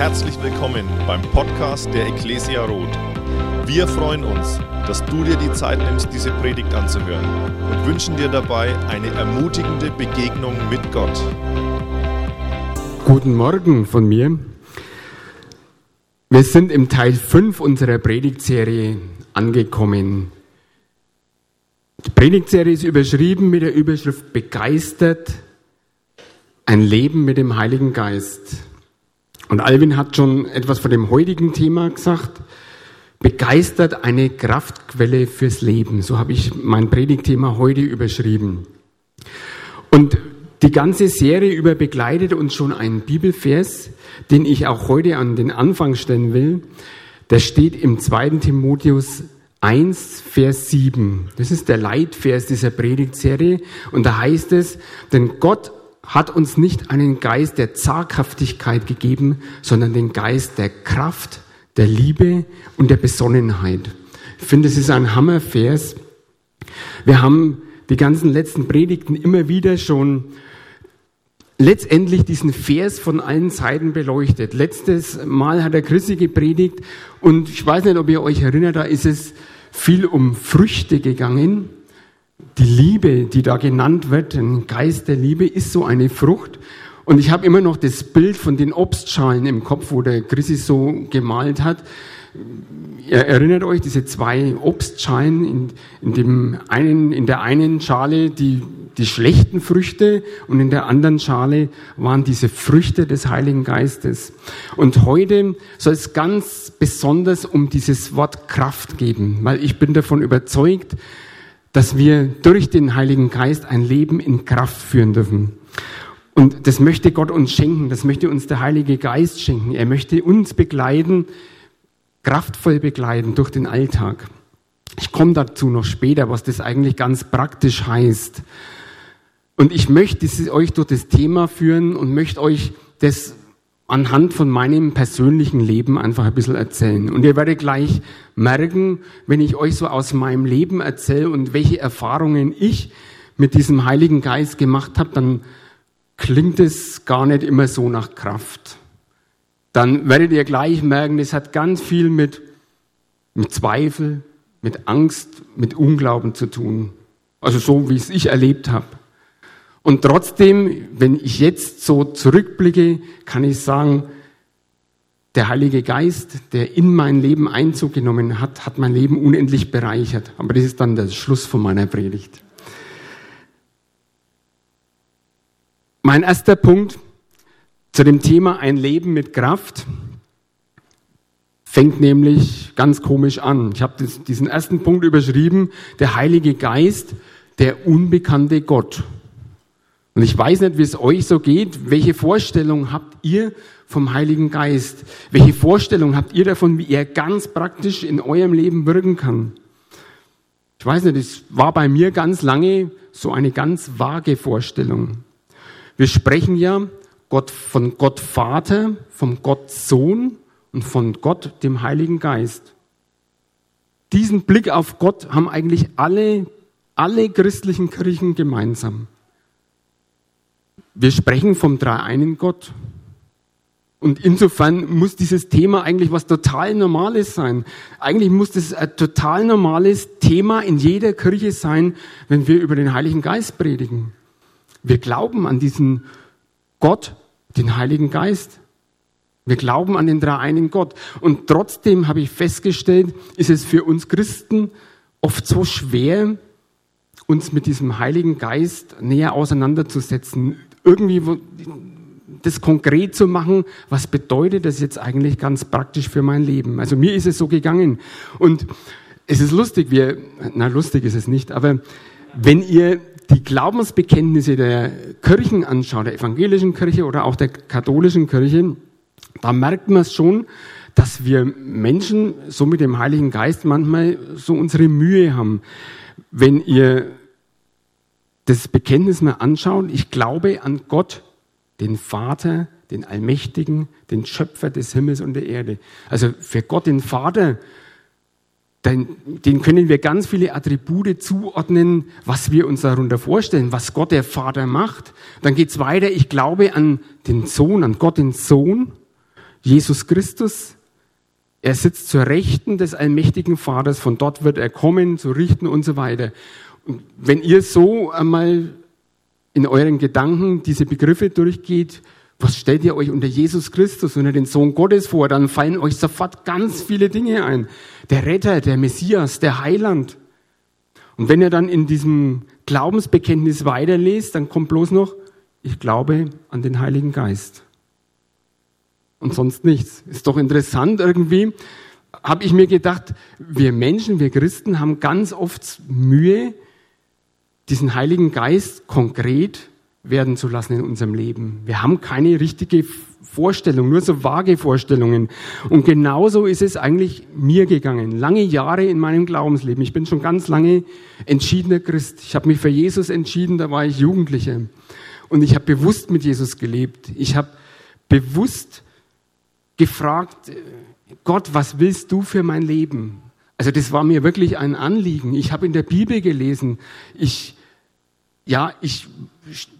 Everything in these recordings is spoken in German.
Herzlich willkommen beim Podcast der Ecclesia Roth. Wir freuen uns, dass du dir die Zeit nimmst, diese Predigt anzuhören und wünschen dir dabei eine ermutigende Begegnung mit Gott. Guten Morgen von mir. Wir sind im Teil 5 unserer Predigtserie angekommen. Die Predigtserie ist überschrieben mit der Überschrift Begeistert ein Leben mit dem Heiligen Geist. Und Alvin hat schon etwas von dem heutigen Thema gesagt. Begeistert eine Kraftquelle fürs Leben. So habe ich mein Predigtthema heute überschrieben. Und die ganze Serie über begleitet uns schon ein Bibelvers, den ich auch heute an den Anfang stellen will. Der steht im 2. Timotheus 1, Vers 7. Das ist der Leitvers dieser Predigtserie. Und da heißt es, denn Gott hat uns nicht einen Geist der Zaghaftigkeit gegeben, sondern den Geist der Kraft, der Liebe und der Besonnenheit. Ich finde, es ist ein Hammervers. Wir haben die ganzen letzten Predigten immer wieder schon letztendlich diesen Vers von allen Seiten beleuchtet. Letztes Mal hat der Christi gepredigt und ich weiß nicht, ob ihr euch erinnert, da ist es viel um Früchte gegangen. Die Liebe, die da genannt wird, ein Geist der Liebe, ist so eine Frucht. Und ich habe immer noch das Bild von den Obstschalen im Kopf, wo der Chrissy so gemalt hat. Ihr erinnert euch, diese zwei Obstschalen, in, in, dem einen, in der einen Schale die, die schlechten Früchte und in der anderen Schale waren diese Früchte des Heiligen Geistes. Und heute soll es ganz besonders um dieses Wort Kraft geben, weil ich bin davon überzeugt, dass wir durch den Heiligen Geist ein Leben in Kraft führen dürfen. Und das möchte Gott uns schenken, das möchte uns der Heilige Geist schenken. Er möchte uns begleiten, kraftvoll begleiten durch den Alltag. Ich komme dazu noch später, was das eigentlich ganz praktisch heißt. Und ich möchte euch durch das Thema führen und möchte euch das anhand von meinem persönlichen Leben einfach ein bisschen erzählen. Und ihr werdet gleich merken, wenn ich euch so aus meinem Leben erzähle und welche Erfahrungen ich mit diesem Heiligen Geist gemacht habe, dann klingt es gar nicht immer so nach Kraft dann werdet ihr gleich merken, es hat ganz viel mit, mit Zweifel, mit Angst, mit Unglauben zu tun. Also so, wie es ich erlebt habe. Und trotzdem, wenn ich jetzt so zurückblicke, kann ich sagen, der Heilige Geist, der in mein Leben Einzug genommen hat, hat mein Leben unendlich bereichert. Aber das ist dann der Schluss von meiner Predigt. Mein erster Punkt, zu dem Thema ein Leben mit Kraft fängt nämlich ganz komisch an. Ich habe diesen ersten Punkt überschrieben, der Heilige Geist, der unbekannte Gott. Und ich weiß nicht, wie es euch so geht. Welche Vorstellung habt ihr vom Heiligen Geist? Welche Vorstellung habt ihr davon, wie er ganz praktisch in eurem Leben wirken kann? Ich weiß nicht, es war bei mir ganz lange so eine ganz vage Vorstellung. Wir sprechen ja Gott, von Gott Vater, vom Gott Sohn und von Gott, dem Heiligen Geist. Diesen Blick auf Gott haben eigentlich alle, alle christlichen Kirchen gemeinsam. Wir sprechen vom dreieinen Gott. Und insofern muss dieses Thema eigentlich was total Normales sein. Eigentlich muss das ein total normales Thema in jeder Kirche sein, wenn wir über den Heiligen Geist predigen. Wir glauben an diesen Gott, den Heiligen Geist. Wir glauben an den dreieinen Gott. Und trotzdem habe ich festgestellt, ist es für uns Christen oft so schwer, uns mit diesem Heiligen Geist näher auseinanderzusetzen. Irgendwie das konkret zu machen, was bedeutet das jetzt eigentlich ganz praktisch für mein Leben? Also mir ist es so gegangen. Und es ist lustig, wir, na lustig ist es nicht, aber wenn ihr die Glaubensbekenntnisse der Kirchen anschaut, der evangelischen Kirche oder auch der katholischen Kirche, da merkt man schon, dass wir Menschen so mit dem Heiligen Geist manchmal so unsere Mühe haben. Wenn ihr das Bekenntnis mal anschaut, ich glaube an Gott, den Vater, den Allmächtigen, den Schöpfer des Himmels und der Erde. Also für Gott den Vater den können wir ganz viele Attribute zuordnen, was wir uns darunter vorstellen, was Gott der Vater macht. Dann geht's weiter, ich glaube an den Sohn, an Gott den Sohn. Jesus Christus. Er sitzt zur Rechten des allmächtigen Vaters, von dort wird er kommen, zu richten und so weiter. Wenn ihr so einmal in euren Gedanken diese Begriffe durchgeht, was stellt ihr euch unter Jesus Christus, unter den Sohn Gottes vor? Dann fallen euch sofort ganz viele Dinge ein. Der Retter, der Messias, der Heiland. Und wenn ihr dann in diesem Glaubensbekenntnis weiterlest, dann kommt bloß noch, ich glaube an den Heiligen Geist. Und sonst nichts. Ist doch interessant irgendwie, habe ich mir gedacht, wir Menschen, wir Christen haben ganz oft Mühe, diesen Heiligen Geist konkret werden zu lassen in unserem Leben. Wir haben keine richtige Vorstellung, nur so vage Vorstellungen. Und genauso ist es eigentlich mir gegangen. Lange Jahre in meinem Glaubensleben. Ich bin schon ganz lange entschiedener Christ. Ich habe mich für Jesus entschieden, da war ich Jugendlicher. Und ich habe bewusst mit Jesus gelebt. Ich habe bewusst gefragt, Gott, was willst du für mein Leben? Also das war mir wirklich ein Anliegen. Ich habe in der Bibel gelesen. Ich, ja, ich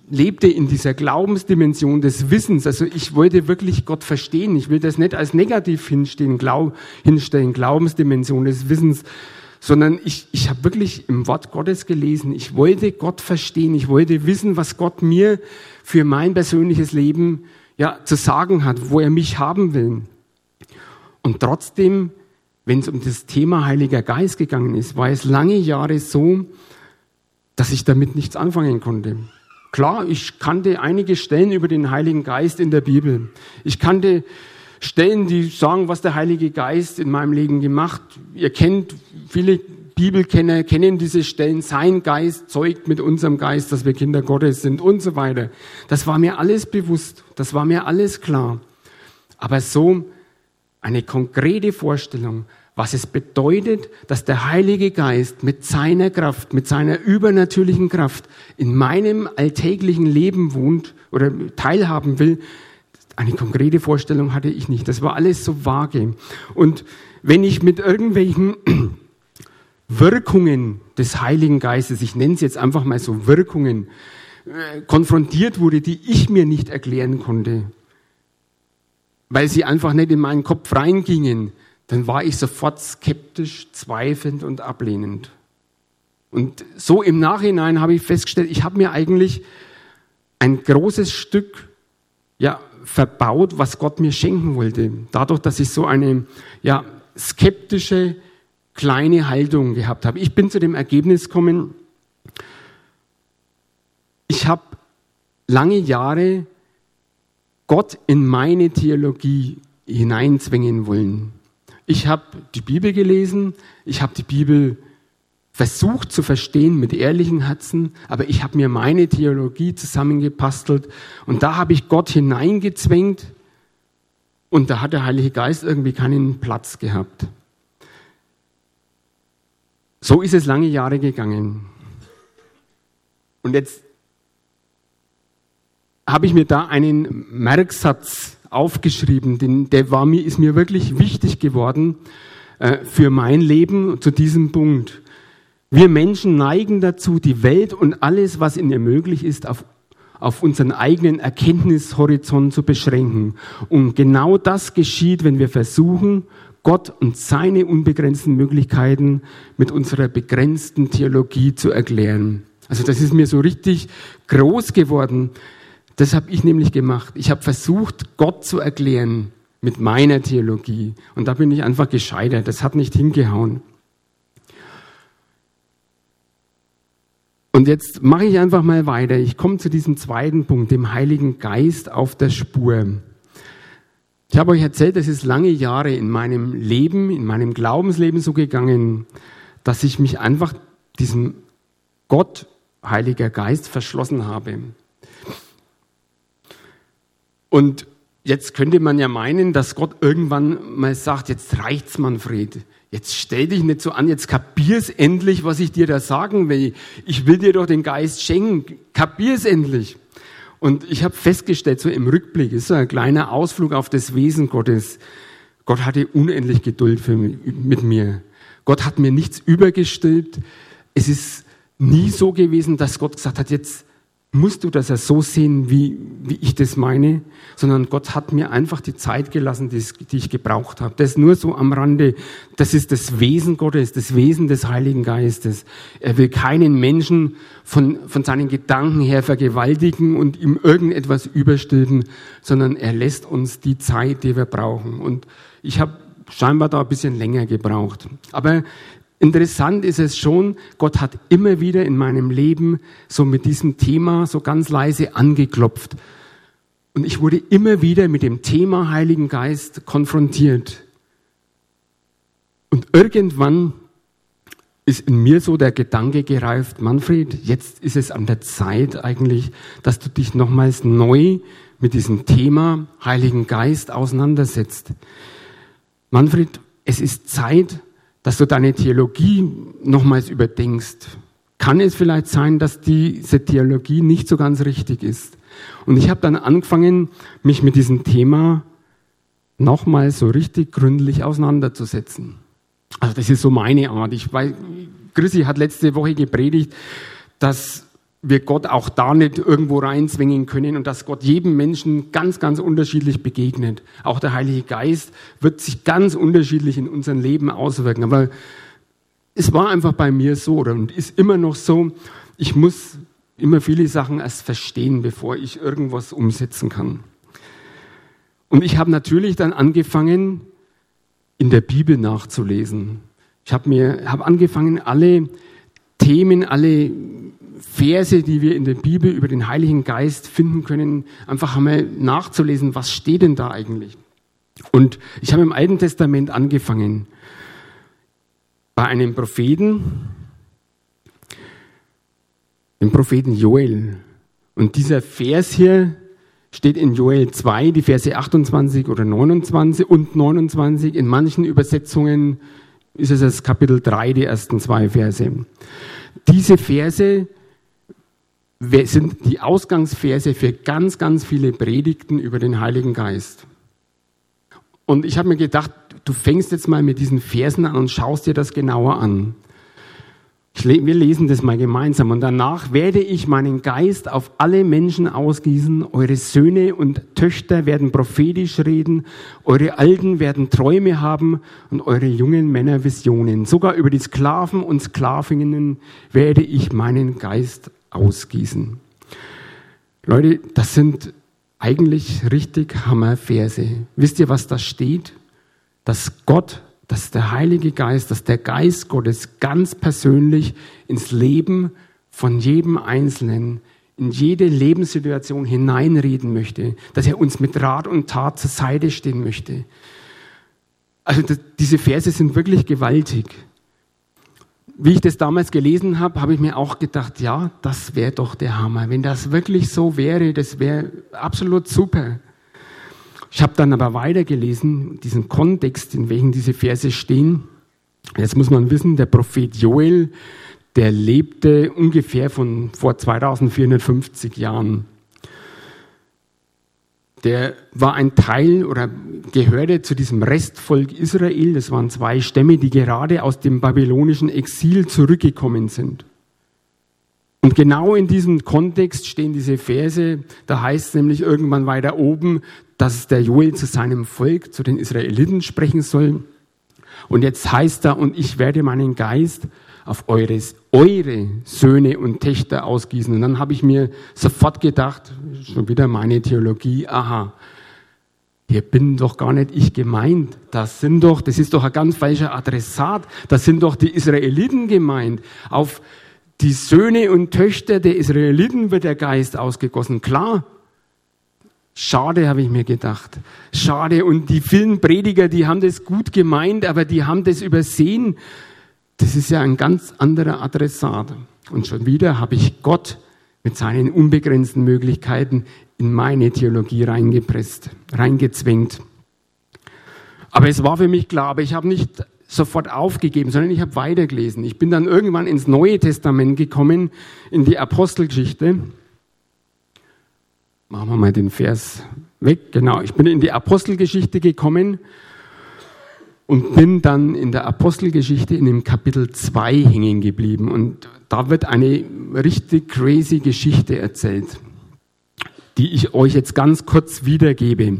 lebte in dieser Glaubensdimension des Wissens. Also ich wollte wirklich Gott verstehen. Ich will das nicht als negativ hinstehen, glaub, hinstellen, Glaubensdimension des Wissens, sondern ich, ich habe wirklich im Wort Gottes gelesen. Ich wollte Gott verstehen. Ich wollte wissen, was Gott mir für mein persönliches Leben ja, zu sagen hat, wo er mich haben will. Und trotzdem, wenn es um das Thema Heiliger Geist gegangen ist, war es lange Jahre so, dass ich damit nichts anfangen konnte. Klar, ich kannte einige Stellen über den Heiligen Geist in der Bibel. Ich kannte Stellen, die sagen, was der Heilige Geist in meinem Leben gemacht. Ihr kennt, viele Bibelkenner kennen diese Stellen. Sein Geist zeugt mit unserem Geist, dass wir Kinder Gottes sind und so weiter. Das war mir alles bewusst. Das war mir alles klar. Aber so eine konkrete Vorstellung, was es bedeutet, dass der Heilige Geist mit seiner Kraft, mit seiner übernatürlichen Kraft in meinem alltäglichen Leben wohnt oder teilhaben will, eine konkrete Vorstellung hatte ich nicht. Das war alles so vage. Und wenn ich mit irgendwelchen Wirkungen des Heiligen Geistes, ich nenne es jetzt einfach mal so Wirkungen, äh, konfrontiert wurde, die ich mir nicht erklären konnte, weil sie einfach nicht in meinen Kopf reingingen, dann war ich sofort skeptisch, zweifelnd und ablehnend. Und so im Nachhinein habe ich festgestellt, ich habe mir eigentlich ein großes Stück ja, verbaut, was Gott mir schenken wollte. Dadurch, dass ich so eine ja, skeptische, kleine Haltung gehabt habe. Ich bin zu dem Ergebnis gekommen, ich habe lange Jahre Gott in meine Theologie hineinzwängen wollen. Ich habe die Bibel gelesen, ich habe die Bibel versucht zu verstehen mit ehrlichen Herzen, aber ich habe mir meine Theologie zusammengepastelt und da habe ich Gott hineingezwängt und da hat der Heilige Geist irgendwie keinen Platz gehabt. So ist es lange Jahre gegangen. Und jetzt habe ich mir da einen Merksatz aufgeschrieben, denn der war mir, ist mir wirklich wichtig geworden äh, für mein Leben zu diesem Punkt. Wir Menschen neigen dazu, die Welt und alles, was in ihr möglich ist, auf, auf unseren eigenen Erkenntnishorizont zu beschränken. Und genau das geschieht, wenn wir versuchen, Gott und seine unbegrenzten Möglichkeiten mit unserer begrenzten Theologie zu erklären. Also das ist mir so richtig groß geworden. Das habe ich nämlich gemacht. Ich habe versucht, Gott zu erklären mit meiner Theologie. Und da bin ich einfach gescheitert. Das hat nicht hingehauen. Und jetzt mache ich einfach mal weiter. Ich komme zu diesem zweiten Punkt, dem Heiligen Geist auf der Spur. Ich habe euch erzählt, es ist lange Jahre in meinem Leben, in meinem Glaubensleben so gegangen, dass ich mich einfach diesem Gott, Heiliger Geist, verschlossen habe. Und jetzt könnte man ja meinen, dass Gott irgendwann mal sagt, jetzt reicht's, Manfred. Jetzt stell dich nicht so an, jetzt kapier's endlich, was ich dir da sagen will. Ich will dir doch den Geist schenken. Kapier's endlich. Und ich habe festgestellt, so im Rückblick, ist so ein kleiner Ausflug auf das Wesen Gottes. Gott hatte unendlich Geduld für mit mir. Gott hat mir nichts übergestülpt. Es ist nie so gewesen, dass Gott gesagt hat, jetzt musst du das ja so sehen, wie, wie ich das meine, sondern Gott hat mir einfach die Zeit gelassen, die, die ich gebraucht habe. Das nur so am Rande. Das ist das Wesen Gottes, das Wesen des Heiligen Geistes. Er will keinen Menschen von, von seinen Gedanken her vergewaltigen und ihm irgendetwas überstülpen, sondern er lässt uns die Zeit, die wir brauchen. Und ich habe scheinbar da ein bisschen länger gebraucht. Aber Interessant ist es schon, Gott hat immer wieder in meinem Leben so mit diesem Thema so ganz leise angeklopft. Und ich wurde immer wieder mit dem Thema Heiligen Geist konfrontiert. Und irgendwann ist in mir so der Gedanke gereift, Manfred, jetzt ist es an der Zeit eigentlich, dass du dich nochmals neu mit diesem Thema Heiligen Geist auseinandersetzt. Manfred, es ist Zeit, dass du deine Theologie nochmals überdenkst. Kann es vielleicht sein, dass diese Theologie nicht so ganz richtig ist? Und ich habe dann angefangen, mich mit diesem Thema nochmal so richtig gründlich auseinanderzusetzen. Also das ist so meine Art. Ich weiß, Chrissy hat letzte Woche gepredigt, dass wir Gott auch da nicht irgendwo reinzwingen können und dass Gott jedem Menschen ganz, ganz unterschiedlich begegnet. Auch der Heilige Geist wird sich ganz unterschiedlich in unserem Leben auswirken. Aber es war einfach bei mir so und ist immer noch so, ich muss immer viele Sachen erst verstehen, bevor ich irgendwas umsetzen kann. Und ich habe natürlich dann angefangen, in der Bibel nachzulesen. Ich habe habe angefangen, alle Themen, alle Verse, die wir in der Bibel über den Heiligen Geist finden können, einfach einmal nachzulesen, was steht denn da eigentlich? Und ich habe im Alten Testament angefangen bei einem Propheten, dem Propheten Joel. Und dieser Vers hier steht in Joel 2, die Verse 28 oder 29 und 29. In manchen Übersetzungen ist es das Kapitel 3, die ersten zwei Verse. Diese Verse sind die Ausgangsverse für ganz, ganz viele Predigten über den Heiligen Geist. Und ich habe mir gedacht, du fängst jetzt mal mit diesen Versen an und schaust dir das genauer an. Wir lesen das mal gemeinsam. Und danach werde ich meinen Geist auf alle Menschen ausgießen. Eure Söhne und Töchter werden prophetisch reden. Eure Alten werden Träume haben und eure jungen Männer Visionen. Sogar über die Sklaven und Sklavinnen werde ich meinen Geist ausgießen. Leute, das sind eigentlich richtig Hammerverse. Wisst ihr, was da steht? Dass Gott, dass der Heilige Geist, dass der Geist Gottes ganz persönlich ins Leben von jedem Einzelnen, in jede Lebenssituation hineinreden möchte, dass er uns mit Rat und Tat zur Seite stehen möchte. Also das, diese Verse sind wirklich gewaltig wie ich das damals gelesen habe, habe ich mir auch gedacht, ja, das wäre doch der Hammer. Wenn das wirklich so wäre, das wäre absolut super. Ich habe dann aber weitergelesen, diesen Kontext, in welchem diese Verse stehen. Jetzt muss man wissen, der Prophet Joel, der lebte ungefähr von vor 2450 Jahren der war ein Teil oder gehörte zu diesem Restvolk Israel. Das waren zwei Stämme, die gerade aus dem babylonischen Exil zurückgekommen sind. Und genau in diesem Kontext stehen diese Verse. Da heißt es nämlich irgendwann weiter oben, dass der Joel zu seinem Volk, zu den Israeliten sprechen soll. Und jetzt heißt er, und ich werde meinen Geist auf eures, eure Söhne und Töchter ausgießen. Und dann habe ich mir sofort gedacht, schon wieder meine Theologie, aha, hier bin doch gar nicht ich gemeint. Das sind doch, das ist doch ein ganz falscher Adressat. Das sind doch die Israeliten gemeint. Auf die Söhne und Töchter der Israeliten wird der Geist ausgegossen. Klar. Schade, habe ich mir gedacht. Schade. Und die vielen Prediger, die haben das gut gemeint, aber die haben das übersehen. Das ist ja ein ganz anderer Adressat. Und schon wieder habe ich Gott mit seinen unbegrenzten Möglichkeiten in meine Theologie reingepresst, reingezwängt. Aber es war für mich klar, aber ich habe nicht sofort aufgegeben, sondern ich habe weitergelesen. Ich bin dann irgendwann ins Neue Testament gekommen, in die Apostelgeschichte. Machen wir mal den Vers weg. Genau, ich bin in die Apostelgeschichte gekommen und bin dann in der Apostelgeschichte in dem Kapitel 2 hängen geblieben. Und da wird eine richtig crazy Geschichte erzählt, die ich euch jetzt ganz kurz wiedergebe.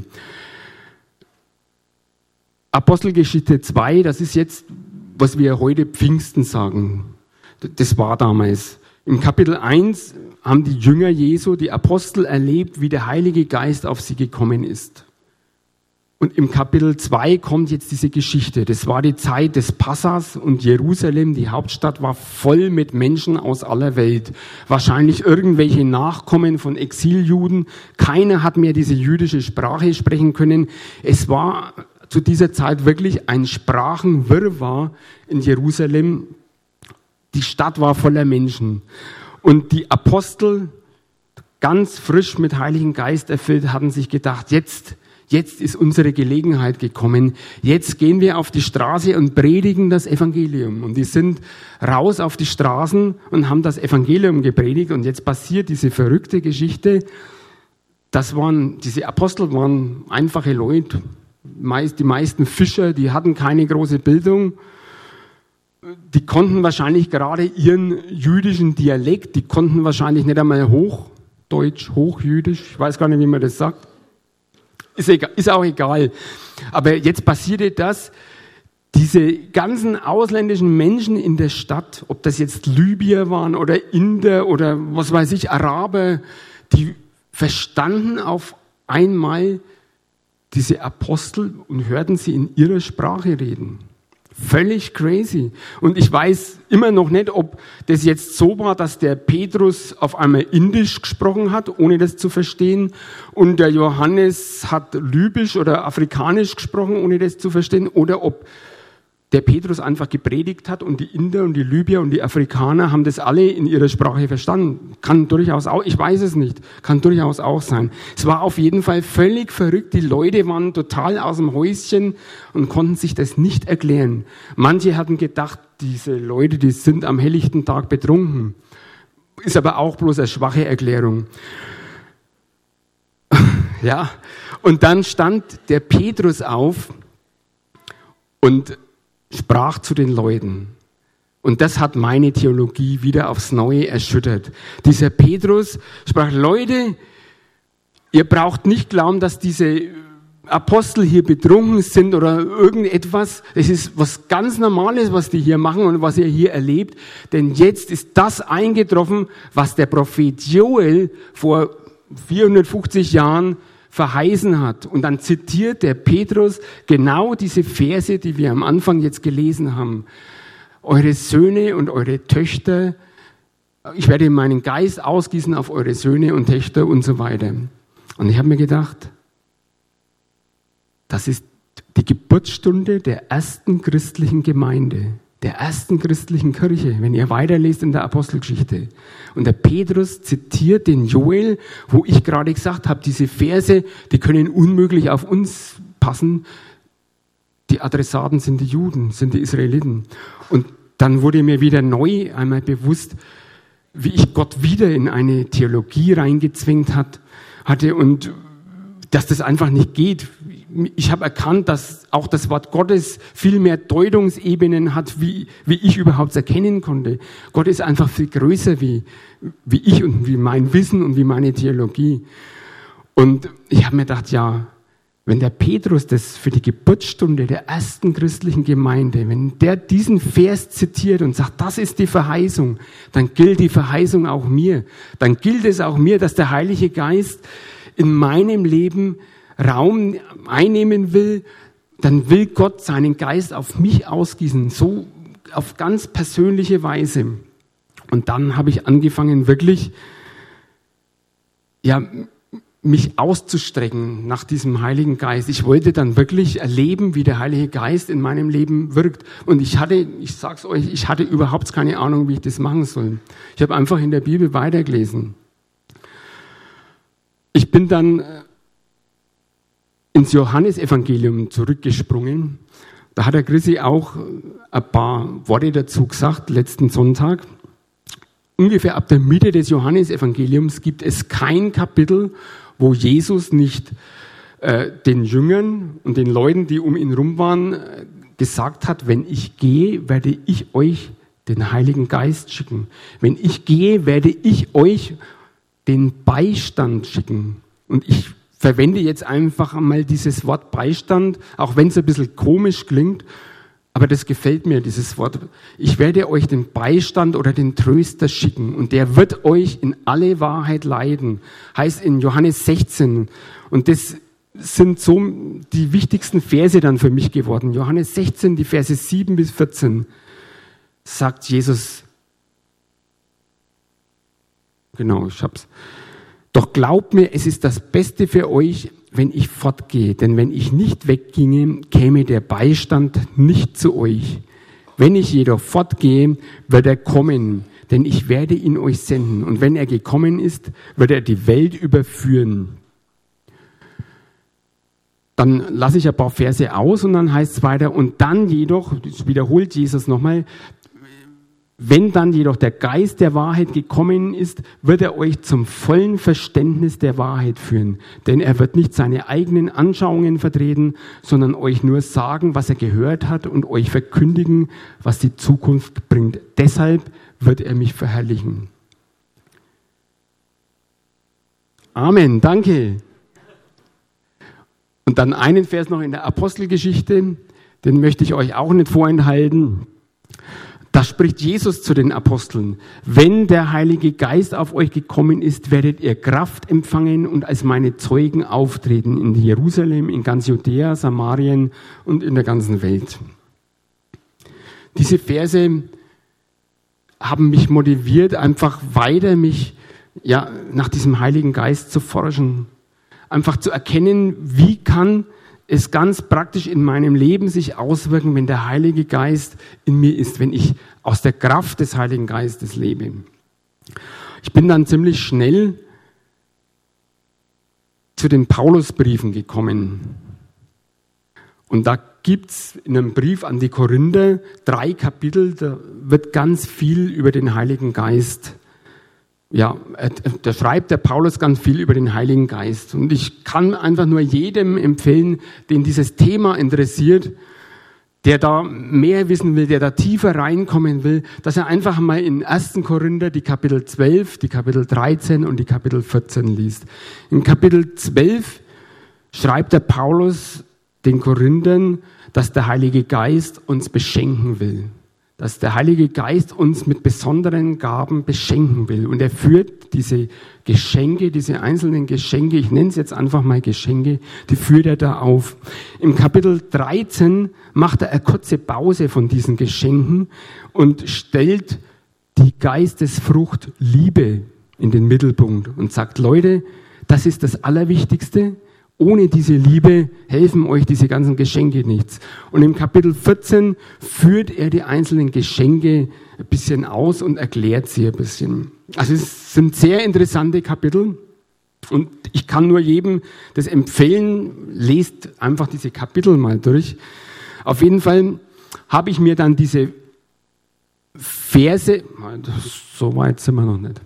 Apostelgeschichte 2, das ist jetzt, was wir heute Pfingsten sagen. Das war damals. Im Kapitel 1 haben die Jünger Jesu, die Apostel erlebt, wie der Heilige Geist auf sie gekommen ist. Und im Kapitel 2 kommt jetzt diese Geschichte. Das war die Zeit des Passas und Jerusalem, die Hauptstadt, war voll mit Menschen aus aller Welt. Wahrscheinlich irgendwelche Nachkommen von Exiljuden. Keiner hat mehr diese jüdische Sprache sprechen können. Es war zu dieser Zeit wirklich ein Sprachenwirrwarr in Jerusalem. Die Stadt war voller Menschen. Und die Apostel, ganz frisch mit Heiligen Geist erfüllt, hatten sich gedacht, jetzt Jetzt ist unsere Gelegenheit gekommen. Jetzt gehen wir auf die Straße und predigen das Evangelium. Und die sind raus auf die Straßen und haben das Evangelium gepredigt. Und jetzt passiert diese verrückte Geschichte. Das waren, diese Apostel waren einfache Leute. Meist, die meisten Fischer, die hatten keine große Bildung. Die konnten wahrscheinlich gerade ihren jüdischen Dialekt, die konnten wahrscheinlich nicht einmal Hochdeutsch, Hochjüdisch, ich weiß gar nicht, wie man das sagt. Ist, egal, ist auch egal. Aber jetzt passierte das, diese ganzen ausländischen Menschen in der Stadt, ob das jetzt Libyer waren oder Inder oder was weiß ich, Araber, die verstanden auf einmal diese Apostel und hörten sie in ihrer Sprache reden. Völlig crazy. Und ich weiß immer noch nicht, ob das jetzt so war, dass der Petrus auf einmal Indisch gesprochen hat, ohne das zu verstehen, und der Johannes hat Libysch oder Afrikanisch gesprochen, ohne das zu verstehen, oder ob der Petrus einfach gepredigt hat und die Inder und die Libyer und die Afrikaner haben das alle in ihrer Sprache verstanden. Kann durchaus auch, ich weiß es nicht, kann durchaus auch sein. Es war auf jeden Fall völlig verrückt. Die Leute waren total aus dem Häuschen und konnten sich das nicht erklären. Manche hatten gedacht, diese Leute, die sind am helllichten Tag betrunken. Ist aber auch bloß eine schwache Erklärung. ja. Und dann stand der Petrus auf und sprach zu den Leuten. Und das hat meine Theologie wieder aufs Neue erschüttert. Dieser Petrus sprach, Leute, ihr braucht nicht glauben, dass diese Apostel hier betrunken sind oder irgendetwas. Es ist was ganz Normales, was die hier machen und was ihr hier erlebt. Denn jetzt ist das eingetroffen, was der Prophet Joel vor 450 Jahren verheißen hat. Und dann zitiert der Petrus genau diese Verse, die wir am Anfang jetzt gelesen haben. Eure Söhne und eure Töchter, ich werde meinen Geist ausgießen auf eure Söhne und Töchter und so weiter. Und ich habe mir gedacht, das ist die Geburtsstunde der ersten christlichen Gemeinde der ersten christlichen Kirche, wenn ihr weiterlest in der Apostelgeschichte. Und der Petrus zitiert den Joel, wo ich gerade gesagt habe, diese Verse, die können unmöglich auf uns passen. Die Adressaten sind die Juden, sind die Israeliten. Und dann wurde mir wieder neu einmal bewusst, wie ich Gott wieder in eine Theologie reingezwängt hat, hatte und dass das einfach nicht geht. Ich habe erkannt, dass auch das Wort Gottes viel mehr Deutungsebenen hat, wie, wie ich überhaupt erkennen konnte. Gott ist einfach viel größer wie, wie ich und wie mein Wissen und wie meine Theologie. Und ich habe mir gedacht, ja, wenn der Petrus das für die Geburtsstunde der ersten christlichen Gemeinde, wenn der diesen Vers zitiert und sagt, das ist die Verheißung, dann gilt die Verheißung auch mir. Dann gilt es auch mir, dass der Heilige Geist in meinem Leben Raum einnehmen will, dann will Gott seinen Geist auf mich ausgießen, so auf ganz persönliche Weise. Und dann habe ich angefangen, wirklich, ja, mich auszustrecken nach diesem Heiligen Geist. Ich wollte dann wirklich erleben, wie der Heilige Geist in meinem Leben wirkt. Und ich hatte, ich sag's euch, ich hatte überhaupt keine Ahnung, wie ich das machen soll. Ich habe einfach in der Bibel weitergelesen. Ich bin dann äh, ins Johannesevangelium zurückgesprungen. Da hat der Chrissy auch äh, ein paar Worte dazu gesagt, letzten Sonntag. Ungefähr ab der Mitte des Johannesevangeliums gibt es kein Kapitel, wo Jesus nicht äh, den Jüngern und den Leuten, die um ihn rum waren, äh, gesagt hat, wenn ich gehe, werde ich euch den Heiligen Geist schicken. Wenn ich gehe, werde ich euch den Beistand schicken. Und ich verwende jetzt einfach einmal dieses Wort Beistand, auch wenn es ein bisschen komisch klingt, aber das gefällt mir, dieses Wort. Ich werde euch den Beistand oder den Tröster schicken und der wird euch in alle Wahrheit leiden. Heißt in Johannes 16. Und das sind so die wichtigsten Verse dann für mich geworden. Johannes 16, die Verse 7 bis 14 sagt Jesus, genau, ich hab's. Doch glaubt mir, es ist das Beste für euch, wenn ich fortgehe, denn wenn ich nicht wegginge, käme der Beistand nicht zu euch. Wenn ich jedoch fortgehe, wird er kommen, denn ich werde ihn euch senden. Und wenn er gekommen ist, wird er die Welt überführen. Dann lasse ich ein paar Verse aus und dann heißt es weiter, und dann jedoch, das wiederholt Jesus nochmal, wenn dann jedoch der Geist der Wahrheit gekommen ist, wird er euch zum vollen Verständnis der Wahrheit führen. Denn er wird nicht seine eigenen Anschauungen vertreten, sondern euch nur sagen, was er gehört hat und euch verkündigen, was die Zukunft bringt. Deshalb wird er mich verherrlichen. Amen, danke. Und dann einen Vers noch in der Apostelgeschichte, den möchte ich euch auch nicht vorenthalten. Da spricht Jesus zu den Aposteln, wenn der Heilige Geist auf euch gekommen ist, werdet ihr Kraft empfangen und als meine Zeugen auftreten in Jerusalem, in ganz Judäa, Samarien und in der ganzen Welt. Diese Verse haben mich motiviert, einfach weiter mich ja, nach diesem Heiligen Geist zu forschen. Einfach zu erkennen, wie kann es ganz praktisch in meinem Leben sich auswirken, wenn der Heilige Geist in mir ist, wenn ich aus der Kraft des Heiligen Geistes lebe. Ich bin dann ziemlich schnell zu den Paulusbriefen gekommen. Und da gibt es in einem Brief an die Korinther drei Kapitel, da wird ganz viel über den Heiligen Geist ja, da schreibt der Paulus ganz viel über den Heiligen Geist. Und ich kann einfach nur jedem empfehlen, den dieses Thema interessiert, der da mehr wissen will, der da tiefer reinkommen will, dass er einfach mal in 1. Korinther die Kapitel 12, die Kapitel 13 und die Kapitel 14 liest. In Kapitel 12 schreibt der Paulus den Korinthern, dass der Heilige Geist uns beschenken will dass der Heilige Geist uns mit besonderen Gaben beschenken will. Und er führt diese Geschenke, diese einzelnen Geschenke, ich nenne es jetzt einfach mal Geschenke, die führt er da auf. Im Kapitel 13 macht er eine kurze Pause von diesen Geschenken und stellt die Geistesfrucht Liebe in den Mittelpunkt und sagt, Leute, das ist das Allerwichtigste. Ohne diese Liebe helfen euch diese ganzen Geschenke nichts. Und im Kapitel 14 führt er die einzelnen Geschenke ein bisschen aus und erklärt sie ein bisschen. Also es sind sehr interessante Kapitel. Und ich kann nur jedem das empfehlen, lest einfach diese Kapitel mal durch. Auf jeden Fall habe ich mir dann diese Verse, so weit sind wir noch nicht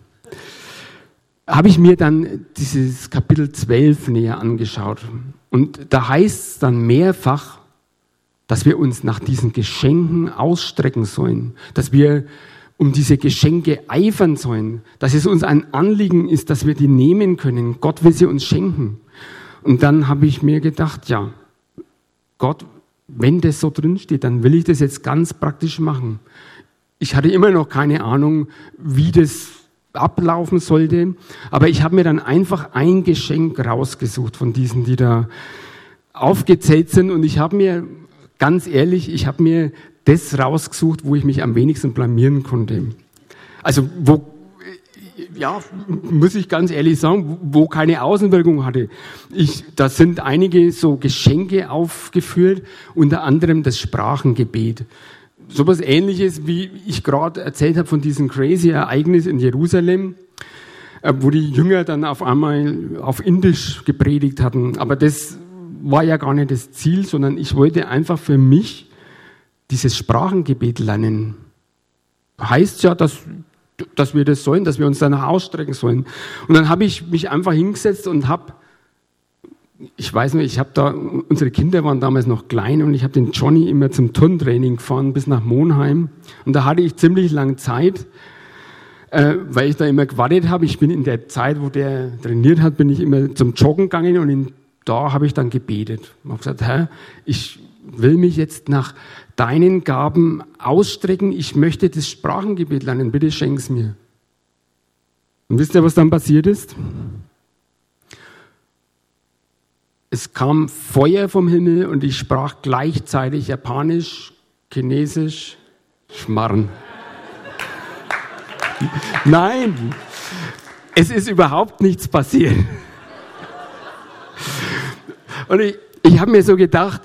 habe ich mir dann dieses Kapitel 12 näher angeschaut. Und da heißt es dann mehrfach, dass wir uns nach diesen Geschenken ausstrecken sollen, dass wir um diese Geschenke eifern sollen, dass es uns ein Anliegen ist, dass wir die nehmen können. Gott will sie uns schenken. Und dann habe ich mir gedacht, ja, Gott, wenn das so drin steht, dann will ich das jetzt ganz praktisch machen. Ich hatte immer noch keine Ahnung, wie das ablaufen sollte. Aber ich habe mir dann einfach ein Geschenk rausgesucht von diesen, die da aufgezählt sind. Und ich habe mir, ganz ehrlich, ich habe mir das rausgesucht, wo ich mich am wenigsten blamieren konnte. Also wo, ja, muss ich ganz ehrlich sagen, wo keine Außenwirkung hatte. Ich, da sind einige so Geschenke aufgeführt, unter anderem das Sprachengebet sowas ähnliches, wie ich gerade erzählt habe von diesem crazy Ereignis in Jerusalem, äh, wo die Jünger dann auf einmal auf Indisch gepredigt hatten. Aber das war ja gar nicht das Ziel, sondern ich wollte einfach für mich dieses Sprachengebet lernen. Heißt ja, dass, dass wir das sollen, dass wir uns danach ausstrecken sollen. Und dann habe ich mich einfach hingesetzt und habe ich weiß nicht, ich habe da, unsere Kinder waren damals noch klein und ich habe den Johnny immer zum Turntraining gefahren bis nach Monheim. Und da hatte ich ziemlich lange Zeit, äh, weil ich da immer gewartet habe. Ich bin in der Zeit, wo der trainiert hat, bin ich immer zum Joggen gegangen und in, da habe ich dann gebetet. Ich habe gesagt, Herr, ich will mich jetzt nach deinen Gaben ausstrecken. Ich möchte das Sprachengebet lernen. Bitte schenk's mir. Und wisst ihr, was dann passiert ist? Es kam Feuer vom Himmel und ich sprach gleichzeitig Japanisch, Chinesisch, Schmarren. Nein, es ist überhaupt nichts passiert. Und ich, ich habe mir so gedacht,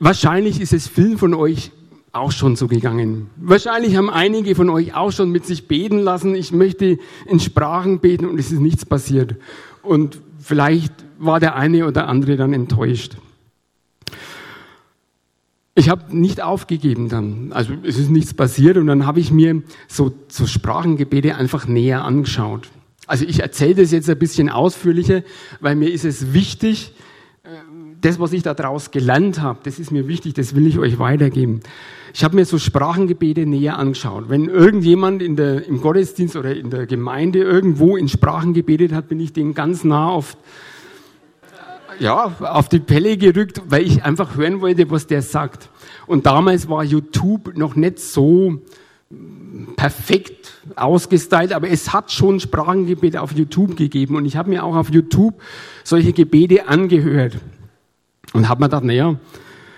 wahrscheinlich ist es vielen von euch auch schon so gegangen. Wahrscheinlich haben einige von euch auch schon mit sich beten lassen. Ich möchte in Sprachen beten und es ist nichts passiert. Und vielleicht war der eine oder andere dann enttäuscht. Ich habe nicht aufgegeben dann. Also es ist nichts passiert und dann habe ich mir so, so Sprachengebete einfach näher angeschaut. Also ich erzähle das jetzt ein bisschen ausführlicher, weil mir ist es wichtig, das, was ich daraus gelernt habe, das ist mir wichtig, das will ich euch weitergeben. Ich habe mir so Sprachengebete näher angeschaut. Wenn irgendjemand in der, im Gottesdienst oder in der Gemeinde irgendwo in Sprachen gebetet hat, bin ich denen ganz nah auf, ja, auf die Pelle gerückt, weil ich einfach hören wollte, was der sagt. Und damals war YouTube noch nicht so perfekt ausgestylt, aber es hat schon Sprachengebete auf YouTube gegeben und ich habe mir auch auf YouTube solche Gebete angehört und habe mir gedacht, naja,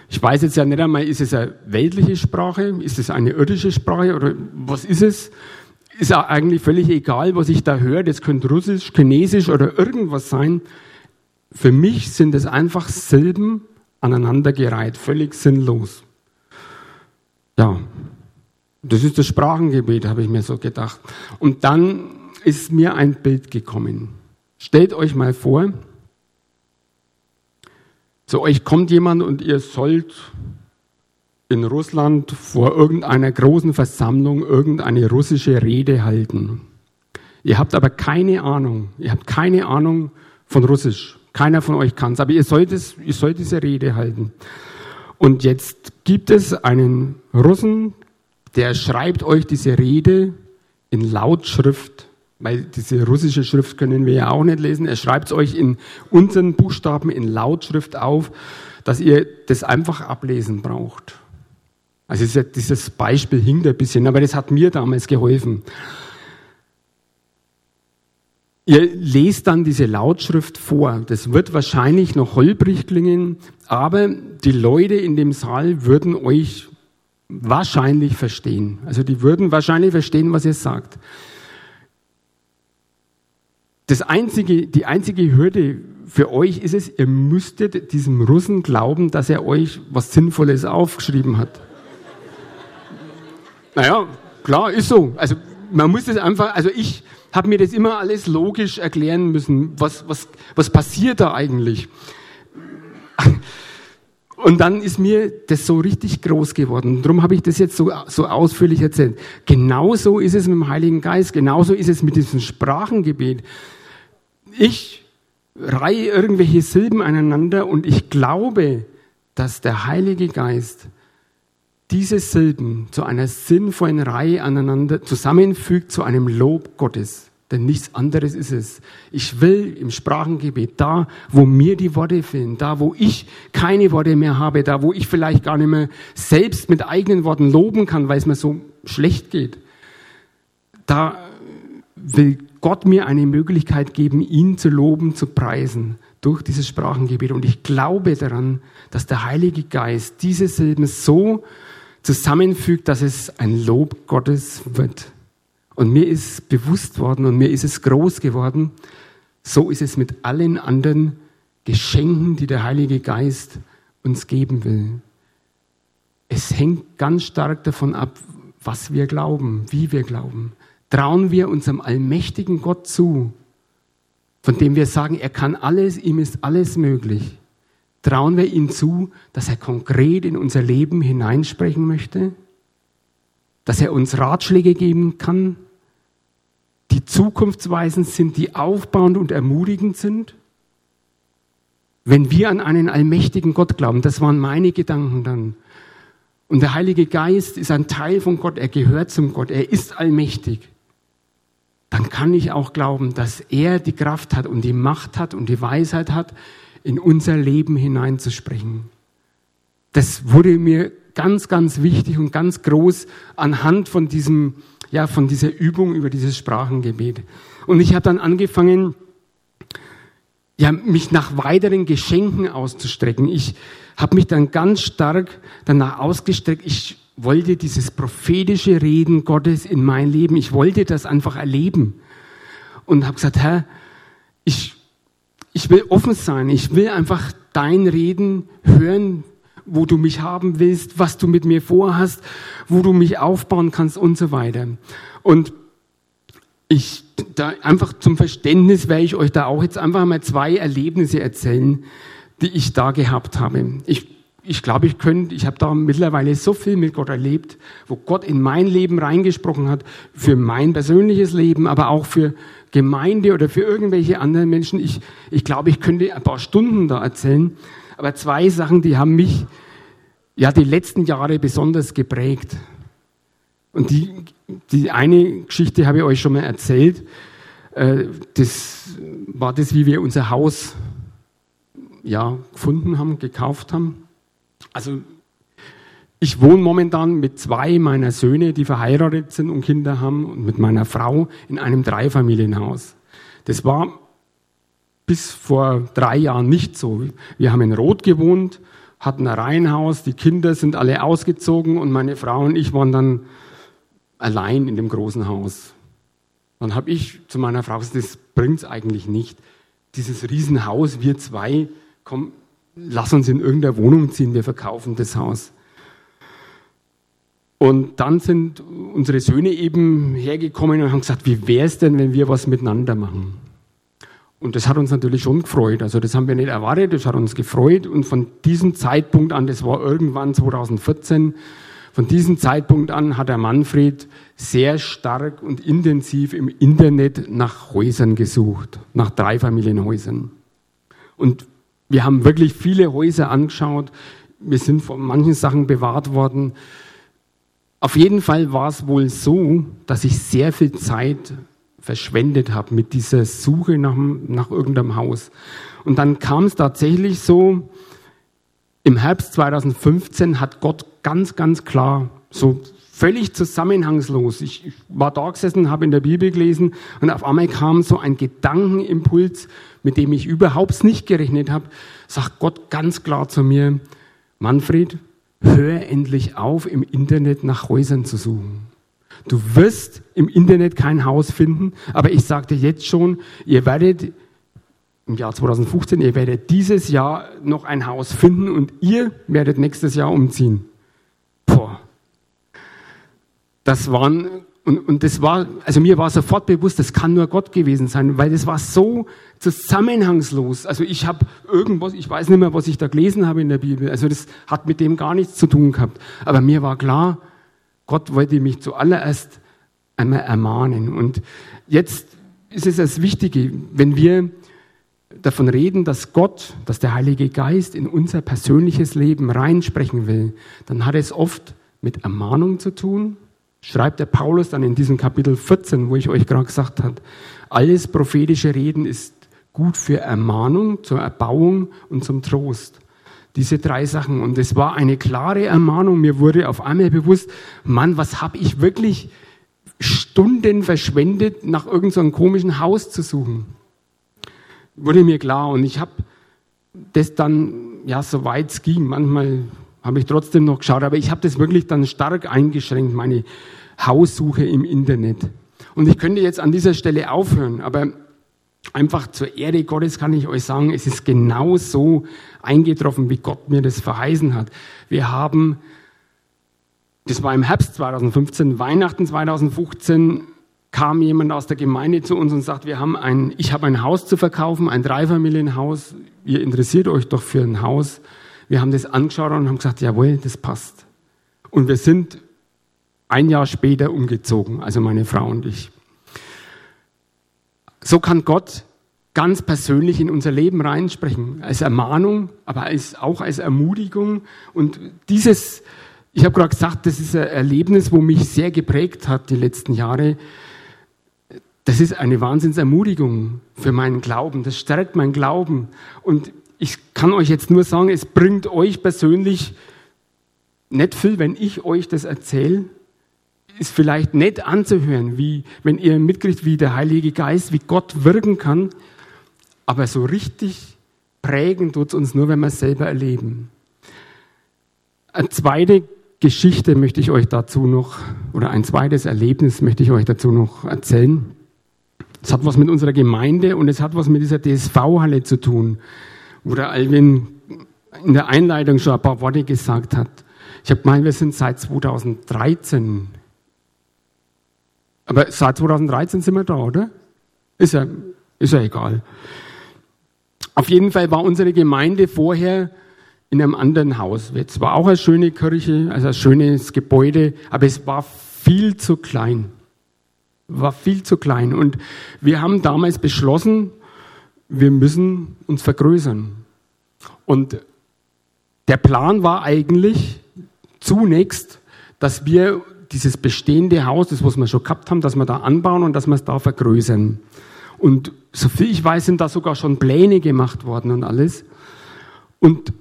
ich weiß jetzt ja nicht einmal, ist es eine weltliche Sprache, ist es eine irdische Sprache oder was ist es? Ist ja eigentlich völlig egal, was ich da höre. Das könnte Russisch, Chinesisch oder irgendwas sein. Für mich sind es einfach Silben aneinandergereiht, völlig sinnlos. Ja, das ist das Sprachengebet, habe ich mir so gedacht. Und dann ist mir ein Bild gekommen. Stellt euch mal vor, zu euch kommt jemand und ihr sollt in Russland vor irgendeiner großen Versammlung irgendeine russische Rede halten. Ihr habt aber keine Ahnung, ihr habt keine Ahnung von Russisch. Keiner von euch kann es, aber ihr sollt, es, ihr sollt diese Rede halten. Und jetzt gibt es einen Russen, der schreibt euch diese Rede in Lautschrift weil diese russische Schrift können wir ja auch nicht lesen. Er schreibt es euch in unseren Buchstaben in Lautschrift auf, dass ihr das einfach ablesen braucht. Also dieses Beispiel hinkt ein bisschen, aber das hat mir damals geholfen. Ihr lest dann diese Lautschrift vor. Das wird wahrscheinlich noch holprig klingen, aber die Leute in dem Saal würden euch wahrscheinlich verstehen. Also die würden wahrscheinlich verstehen, was ihr sagt. Das einzige, die einzige Hürde für euch ist es, ihr müsstet diesem Russen glauben, dass er euch was Sinnvolles aufgeschrieben hat. Naja, klar, ist so. Also man muss das einfach, also ich habe mir das immer alles logisch erklären müssen. Was, was, was passiert da eigentlich? Und dann ist mir das so richtig groß geworden. Darum habe ich das jetzt so, so ausführlich erzählt. Genauso ist es mit dem Heiligen Geist. Genauso ist es mit diesem Sprachengebet ich reihe irgendwelche Silben aneinander und ich glaube, dass der Heilige Geist diese Silben zu einer sinnvollen Reihe aneinander zusammenfügt zu einem Lob Gottes. Denn nichts anderes ist es. Ich will im Sprachengebet, da wo mir die Worte fehlen, da wo ich keine Worte mehr habe, da wo ich vielleicht gar nicht mehr selbst mit eigenen Worten loben kann, weil es mir so schlecht geht, da will Gott mir eine Möglichkeit geben, ihn zu loben, zu preisen durch dieses Sprachengebet. Und ich glaube daran, dass der Heilige Geist diese Silben so zusammenfügt, dass es ein Lob Gottes wird. Und mir ist bewusst worden und mir ist es groß geworden, so ist es mit allen anderen Geschenken, die der Heilige Geist uns geben will. Es hängt ganz stark davon ab, was wir glauben, wie wir glauben. Trauen wir unserem allmächtigen Gott zu, von dem wir sagen, er kann alles, ihm ist alles möglich. Trauen wir ihm zu, dass er konkret in unser Leben hineinsprechen möchte, dass er uns Ratschläge geben kann, die zukunftsweisend sind, die aufbauend und ermutigend sind? wenn wir an einen allmächtigen Gott glauben, das waren meine Gedanken dann, und der Heilige Geist ist ein Teil von Gott, er gehört zum Gott, er ist allmächtig, dann kann ich auch glauben, dass er die Kraft hat und die Macht hat und die Weisheit hat, in unser Leben hineinzusprechen. Das wurde mir ganz, ganz wichtig und ganz groß anhand von diesem, ja, von dieser Übung über dieses Sprachengebet. Und ich habe dann angefangen, ja, mich nach weiteren Geschenken auszustrecken. Ich habe mich dann ganz stark danach ausgestreckt. Ich wollte dieses prophetische Reden Gottes in mein Leben. Ich wollte das einfach erleben und habe gesagt, Herr, ich, ich will offen sein. Ich will einfach dein Reden hören, wo du mich haben willst, was du mit mir vorhast, wo du mich aufbauen kannst und so weiter. Und ich da einfach zum Verständnis werde ich euch da auch jetzt einfach mal zwei Erlebnisse erzählen, die ich da gehabt habe. Ich, ich glaube, ich könnte, ich habe da mittlerweile so viel mit Gott erlebt, wo Gott in mein Leben reingesprochen hat, für mein persönliches Leben, aber auch für Gemeinde oder für irgendwelche anderen Menschen. Ich, ich glaube, ich könnte ein paar Stunden da erzählen. Aber zwei Sachen, die haben mich ja die letzten Jahre besonders geprägt. Und die, die eine Geschichte habe ich euch schon mal erzählt. Äh, das war das, wie wir unser Haus ja, gefunden haben, gekauft haben. Also ich wohne momentan mit zwei meiner Söhne, die verheiratet sind und Kinder haben, und mit meiner Frau in einem Dreifamilienhaus. Das war bis vor drei Jahren nicht so. Wir haben in Rot gewohnt, hatten ein Reihenhaus, die Kinder sind alle ausgezogen und meine Frau und ich waren dann allein in dem großen Haus. Dann habe ich zu meiner Frau gesagt, das bringt es eigentlich nicht. Dieses Riesenhaus, wir zwei, komm, lass uns in irgendeiner Wohnung ziehen, wir verkaufen das Haus. Und dann sind unsere Söhne eben hergekommen und haben gesagt, wie wäre es denn, wenn wir was miteinander machen? Und das hat uns natürlich schon gefreut. Also das haben wir nicht erwartet, das hat uns gefreut. Und von diesem Zeitpunkt an, das war irgendwann 2014, von diesem Zeitpunkt an hat der Manfred sehr stark und intensiv im Internet nach Häusern gesucht, nach Dreifamilienhäusern. Und wir haben wirklich viele Häuser angeschaut. Wir sind von manchen Sachen bewahrt worden. Auf jeden Fall war es wohl so, dass ich sehr viel Zeit verschwendet habe mit dieser Suche nach, nach irgendeinem Haus. Und dann kam es tatsächlich so, im Herbst 2015 hat Gott ganz, ganz klar, so völlig zusammenhangslos. Ich, war da gesessen, habe in der Bibel gelesen und auf einmal kam so ein Gedankenimpuls, mit dem ich überhaupt nicht gerechnet habe. Sagt Gott ganz klar zu mir, Manfred, hör endlich auf, im Internet nach Häusern zu suchen. Du wirst im Internet kein Haus finden, aber ich sagte jetzt schon, ihr werdet im Jahr 2015, ihr werdet dieses Jahr noch ein Haus finden und ihr werdet nächstes Jahr umziehen. Das waren, und, und das war, also mir war sofort bewusst, das kann nur Gott gewesen sein, weil das war so zusammenhangslos. Also ich habe irgendwas, ich weiß nicht mehr, was ich da gelesen habe in der Bibel, also das hat mit dem gar nichts zu tun gehabt. Aber mir war klar, Gott wollte mich zuallererst einmal ermahnen. Und jetzt ist es das Wichtige, wenn wir davon reden, dass Gott, dass der Heilige Geist in unser persönliches Leben reinsprechen will, dann hat es oft mit Ermahnung zu tun. Schreibt der Paulus dann in diesem Kapitel 14, wo ich euch gerade gesagt habe, alles prophetische Reden ist gut für Ermahnung, zur Erbauung und zum Trost. Diese drei Sachen. Und es war eine klare Ermahnung. Mir wurde auf einmal bewusst, Mann, was habe ich wirklich Stunden verschwendet, nach irgendeinem so komischen Haus zu suchen wurde mir klar und ich habe das dann, ja, soweit es ging, manchmal habe ich trotzdem noch geschaut, aber ich habe das wirklich dann stark eingeschränkt, meine Haussuche im Internet. Und ich könnte jetzt an dieser Stelle aufhören, aber einfach zur Ehre Gottes kann ich euch sagen, es ist genau so eingetroffen, wie Gott mir das verheißen hat. Wir haben, das war im Herbst 2015, Weihnachten 2015, kam jemand aus der Gemeinde zu uns und sagt, wir haben ein, ich habe ein Haus zu verkaufen, ein Dreifamilienhaus. Ihr interessiert euch doch für ein Haus. Wir haben das angeschaut und haben gesagt, jawohl, das passt. Und wir sind ein Jahr später umgezogen, also meine Frau und ich. So kann Gott ganz persönlich in unser Leben reinsprechen, als Ermahnung, aber als, auch als Ermutigung. Und dieses, ich habe gerade gesagt, das ist ein Erlebnis, wo mich sehr geprägt hat die letzten Jahre. Das ist eine Wahnsinnsermutigung für meinen Glauben. Das stärkt meinen Glauben. Und ich kann euch jetzt nur sagen, es bringt euch persönlich nicht viel, wenn ich euch das erzähle, ist vielleicht nett anzuhören, wie, wenn ihr mitkriegt, wie der Heilige Geist, wie Gott wirken kann. Aber so richtig prägen tut es uns nur, wenn wir es selber erleben. Eine zweite Geschichte möchte ich euch dazu noch, oder ein zweites Erlebnis möchte ich euch dazu noch erzählen. Es hat was mit unserer Gemeinde und es hat was mit dieser DSV-Halle zu tun, wo der Alvin in der Einleitung schon ein paar Worte gesagt hat. Ich habe gemeint, wir sind seit 2013. Aber seit 2013 sind wir da, oder? Ist ja, ist ja egal. Auf jeden Fall war unsere Gemeinde vorher in einem anderen Haus. Es war auch eine schöne Kirche, also ein schönes Gebäude, aber es war viel zu klein. War viel zu klein. Und wir haben damals beschlossen, wir müssen uns vergrößern. Und der Plan war eigentlich, zunächst, dass wir dieses bestehende Haus, das was wir schon gehabt haben, dass wir da anbauen und dass wir es da vergrößern. Und soviel ich weiß, sind da sogar schon Pläne gemacht worden und alles. Und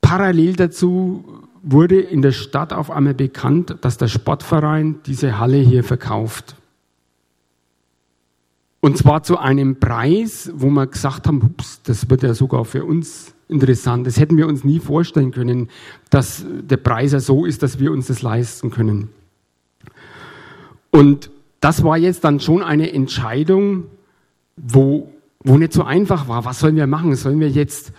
parallel dazu wurde in der Stadt auf einmal bekannt, dass der Sportverein diese Halle hier verkauft. Und zwar zu einem Preis, wo wir gesagt haben, ups, das wird ja sogar für uns interessant. Das hätten wir uns nie vorstellen können, dass der Preis ja so ist, dass wir uns das leisten können. Und das war jetzt dann schon eine Entscheidung, wo, wo nicht so einfach war. Was sollen wir machen? Sollen wir jetzt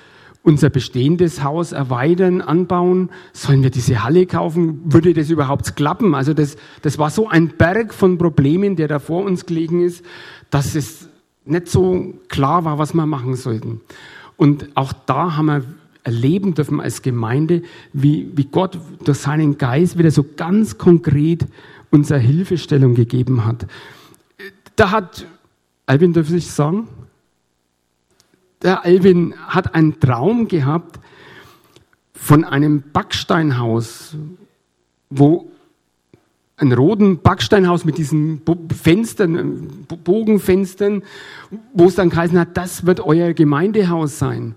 unser bestehendes Haus erweitern, anbauen? Sollen wir diese Halle kaufen? Würde das überhaupt klappen? Also das, das war so ein Berg von Problemen, der da vor uns gelegen ist, dass es nicht so klar war, was wir machen sollten. Und auch da haben wir erleben dürfen als Gemeinde, wie, wie Gott durch seinen Geist wieder so ganz konkret uns eine Hilfestellung gegeben hat. Da hat, Alvin, darf ich sagen? Der Alvin hat einen Traum gehabt von einem Backsteinhaus, wo ein roten Backsteinhaus mit diesen Fenstern, Bogenfenstern, wo es dann geheißen hat, das wird euer Gemeindehaus sein.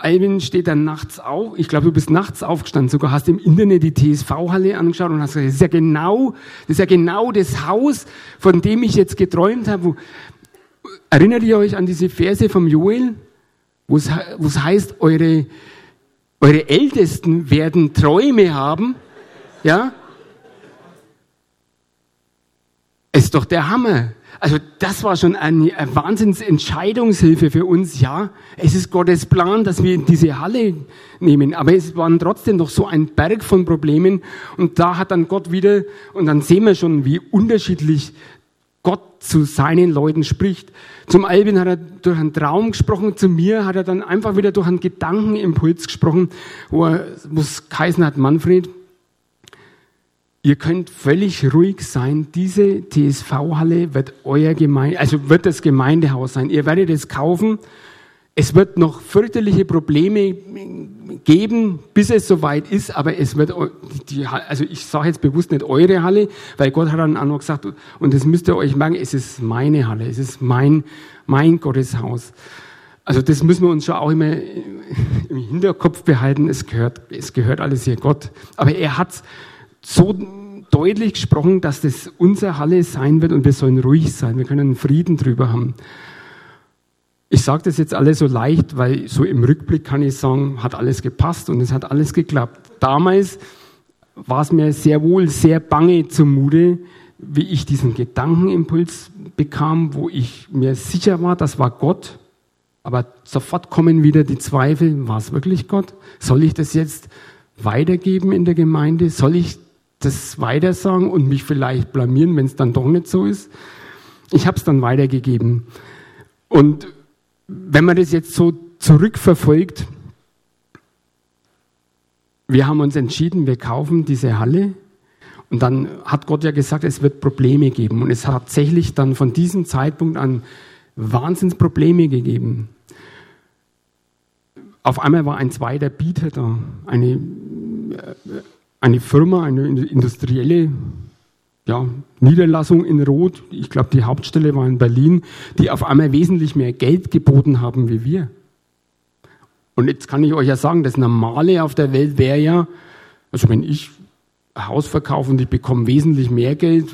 Alvin steht dann nachts auf, ich glaube, du bist nachts aufgestanden, sogar hast im Internet die TSV-Halle angeschaut und hast gesagt, das ist ja genau, das ist ja genau das Haus, von dem ich jetzt geträumt habe. Erinnert ihr euch an diese Verse vom Joel, wo es, heißt, eure, eure Ältesten werden Träume haben, ja? Ist doch der Hammer. Also das war schon eine Wahnsinnsentscheidungshilfe für uns. Ja, es ist Gottes Plan, dass wir diese Halle nehmen. Aber es waren trotzdem noch so ein Berg von Problemen. Und da hat dann Gott wieder, und dann sehen wir schon, wie unterschiedlich Gott zu seinen Leuten spricht. Zum Albin hat er durch einen Traum gesprochen, zu mir hat er dann einfach wieder durch einen Gedankenimpuls gesprochen, wo, er, es geheißen hat, Manfred, Ihr könnt völlig ruhig sein. Diese TSV-Halle wird euer Gemeinde, also wird das Gemeindehaus sein. Ihr werdet es kaufen. Es wird noch fürchterliche Probleme geben, bis es soweit ist, aber es wird, die, also ich sage jetzt bewusst nicht eure Halle, weil Gott hat dann auch noch gesagt, und das müsst ihr euch merken, es ist meine Halle, es ist mein, mein Gotteshaus. Also das müssen wir uns schon auch immer im Hinterkopf behalten, es gehört, es gehört alles hier Gott. Aber er hat so deutlich gesprochen, dass das unser Halle sein wird und wir sollen ruhig sein. Wir können Frieden drüber haben. Ich sage das jetzt alles so leicht, weil so im Rückblick kann ich sagen, hat alles gepasst und es hat alles geklappt. Damals war es mir sehr wohl sehr bange zumute, wie ich diesen Gedankenimpuls bekam, wo ich mir sicher war, das war Gott. Aber sofort kommen wieder die Zweifel, war es wirklich Gott? Soll ich das jetzt weitergeben in der Gemeinde? Soll ich das weitersagen und mich vielleicht blamieren, wenn es dann doch nicht so ist. Ich habe es dann weitergegeben. Und wenn man das jetzt so zurückverfolgt, wir haben uns entschieden, wir kaufen diese Halle. Und dann hat Gott ja gesagt, es wird Probleme geben. Und es hat tatsächlich dann von diesem Zeitpunkt an Wahnsinnsprobleme gegeben. Auf einmal war ein zweiter Bieter da, eine, äh, eine Firma, eine industrielle ja, Niederlassung in Rot, ich glaube die Hauptstelle war in Berlin, die auf einmal wesentlich mehr Geld geboten haben wie wir. Und jetzt kann ich euch ja sagen, das Normale auf der Welt wäre ja, also wenn ich ein Haus verkaufe und ich bekomme wesentlich mehr Geld,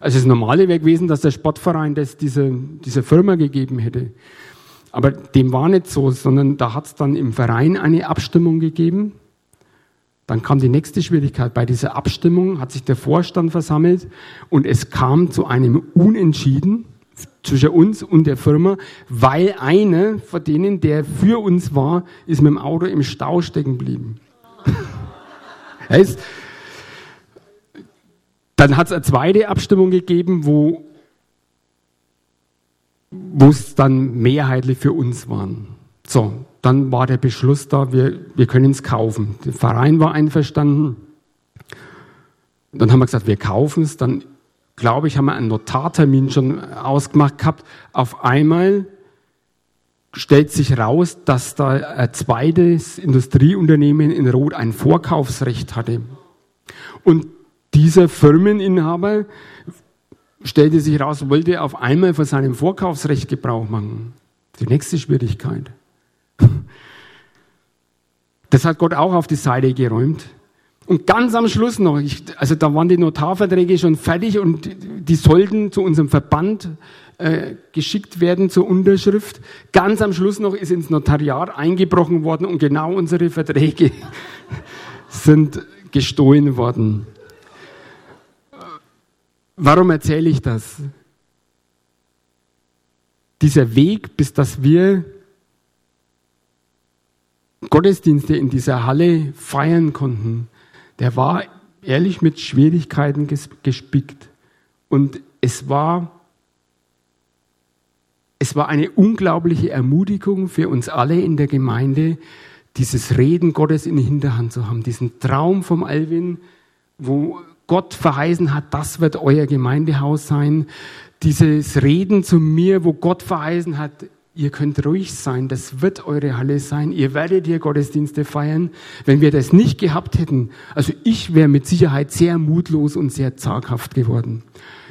also das Normale wäre gewesen, dass der Sportverein das diese, dieser Firma gegeben hätte. Aber dem war nicht so, sondern da hat es dann im Verein eine Abstimmung gegeben. Dann kam die nächste Schwierigkeit. Bei dieser Abstimmung hat sich der Vorstand versammelt und es kam zu einem Unentschieden zwischen uns und der Firma, weil einer von denen, der für uns war, ist mit dem Auto im Stau stecken geblieben. Dann hat es eine zweite Abstimmung gegeben, wo wo es dann mehrheitlich für uns waren. So, dann war der Beschluss da, wir, wir können es kaufen. Der Verein war einverstanden. Dann haben wir gesagt, wir kaufen es. Dann, glaube ich, haben wir einen Notartermin schon ausgemacht gehabt. Auf einmal stellt sich raus, dass da ein zweites Industrieunternehmen in Rot ein Vorkaufsrecht hatte. Und dieser Firmeninhaber stellte sich raus, wollte auf einmal von seinem Vorkaufsrecht Gebrauch machen. Die nächste Schwierigkeit. Das hat Gott auch auf die Seite geräumt. Und ganz am Schluss noch, ich, also da waren die Notarverträge schon fertig und die, sollten zu unserem Verband äh, geschickt werden zur Unterschrift. Ganz am Schluss noch ist ins Notariat eingebrochen worden und genau unsere Verträge sind gestohlen worden. Warum erzähle ich das? Dieser Weg, bis dass wir Gottesdienste in dieser Halle feiern konnten, der war ehrlich mit Schwierigkeiten gespickt. Und es war, es war eine unglaubliche Ermutigung für uns alle in der Gemeinde, dieses Reden Gottes in der Hinterhand zu haben, diesen Traum vom Alvin, wo Gott verheißen hat, das wird euer Gemeindehaus sein. Dieses Reden zu mir, wo Gott verheißen hat, ihr könnt ruhig sein, das wird eure Halle sein, ihr werdet hier Gottesdienste feiern. Wenn wir das nicht gehabt hätten, also ich wäre mit Sicherheit sehr mutlos und sehr zaghaft geworden.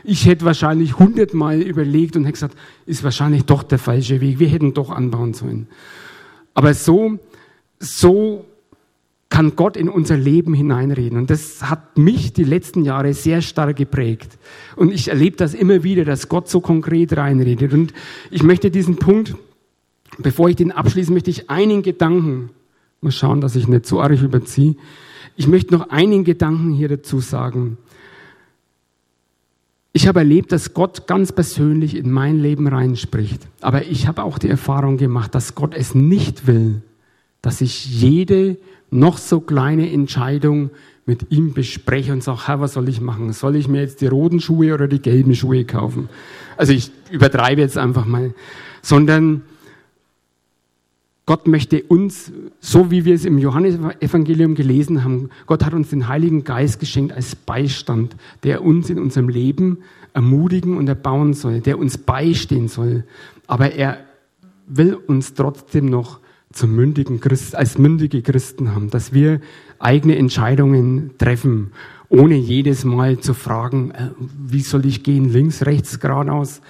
Ich hätte wahrscheinlich hundertmal überlegt und hätte gesagt, ist wahrscheinlich doch der falsche Weg, wir hätten doch anbauen sollen. Aber so, so kann Gott in unser Leben hineinreden. Und das hat mich die letzten Jahre sehr stark geprägt. Und ich erlebe das immer wieder, dass Gott so konkret reinredet. Und ich möchte diesen Punkt, bevor ich den abschließe, möchte ich einen Gedanken, mal schauen, dass ich nicht zu arg überziehe, ich möchte noch einen Gedanken hier dazu sagen. Ich habe erlebt, dass Gott ganz persönlich in mein Leben reinspricht. Aber ich habe auch die Erfahrung gemacht, dass Gott es nicht will, dass ich jede noch so kleine Entscheidung mit ihm bespreche und sage, Herr, was soll ich machen? Soll ich mir jetzt die roten Schuhe oder die gelben Schuhe kaufen? Also ich übertreibe jetzt einfach mal. Sondern Gott möchte uns, so wie wir es im Johannesevangelium gelesen haben, Gott hat uns den Heiligen Geist geschenkt als Beistand, der uns in unserem Leben ermutigen und erbauen soll, der uns beistehen soll. Aber er will uns trotzdem noch zum mündigen Christ, als mündige Christen haben, dass wir eigene Entscheidungen treffen, ohne jedes Mal zu fragen, äh, wie soll ich gehen, links, rechts, geradeaus.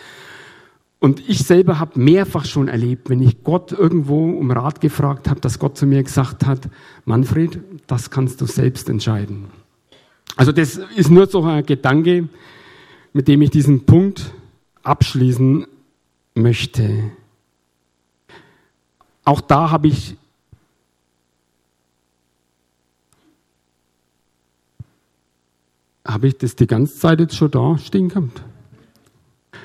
Und ich selber habe mehrfach schon erlebt, wenn ich Gott irgendwo um Rat gefragt habe, dass Gott zu mir gesagt hat, Manfred, das kannst du selbst entscheiden. Also das ist nur so ein Gedanke, mit dem ich diesen Punkt abschließen möchte. Auch da habe ich Habe ich das die ganze Zeit jetzt schon da stehen gehabt?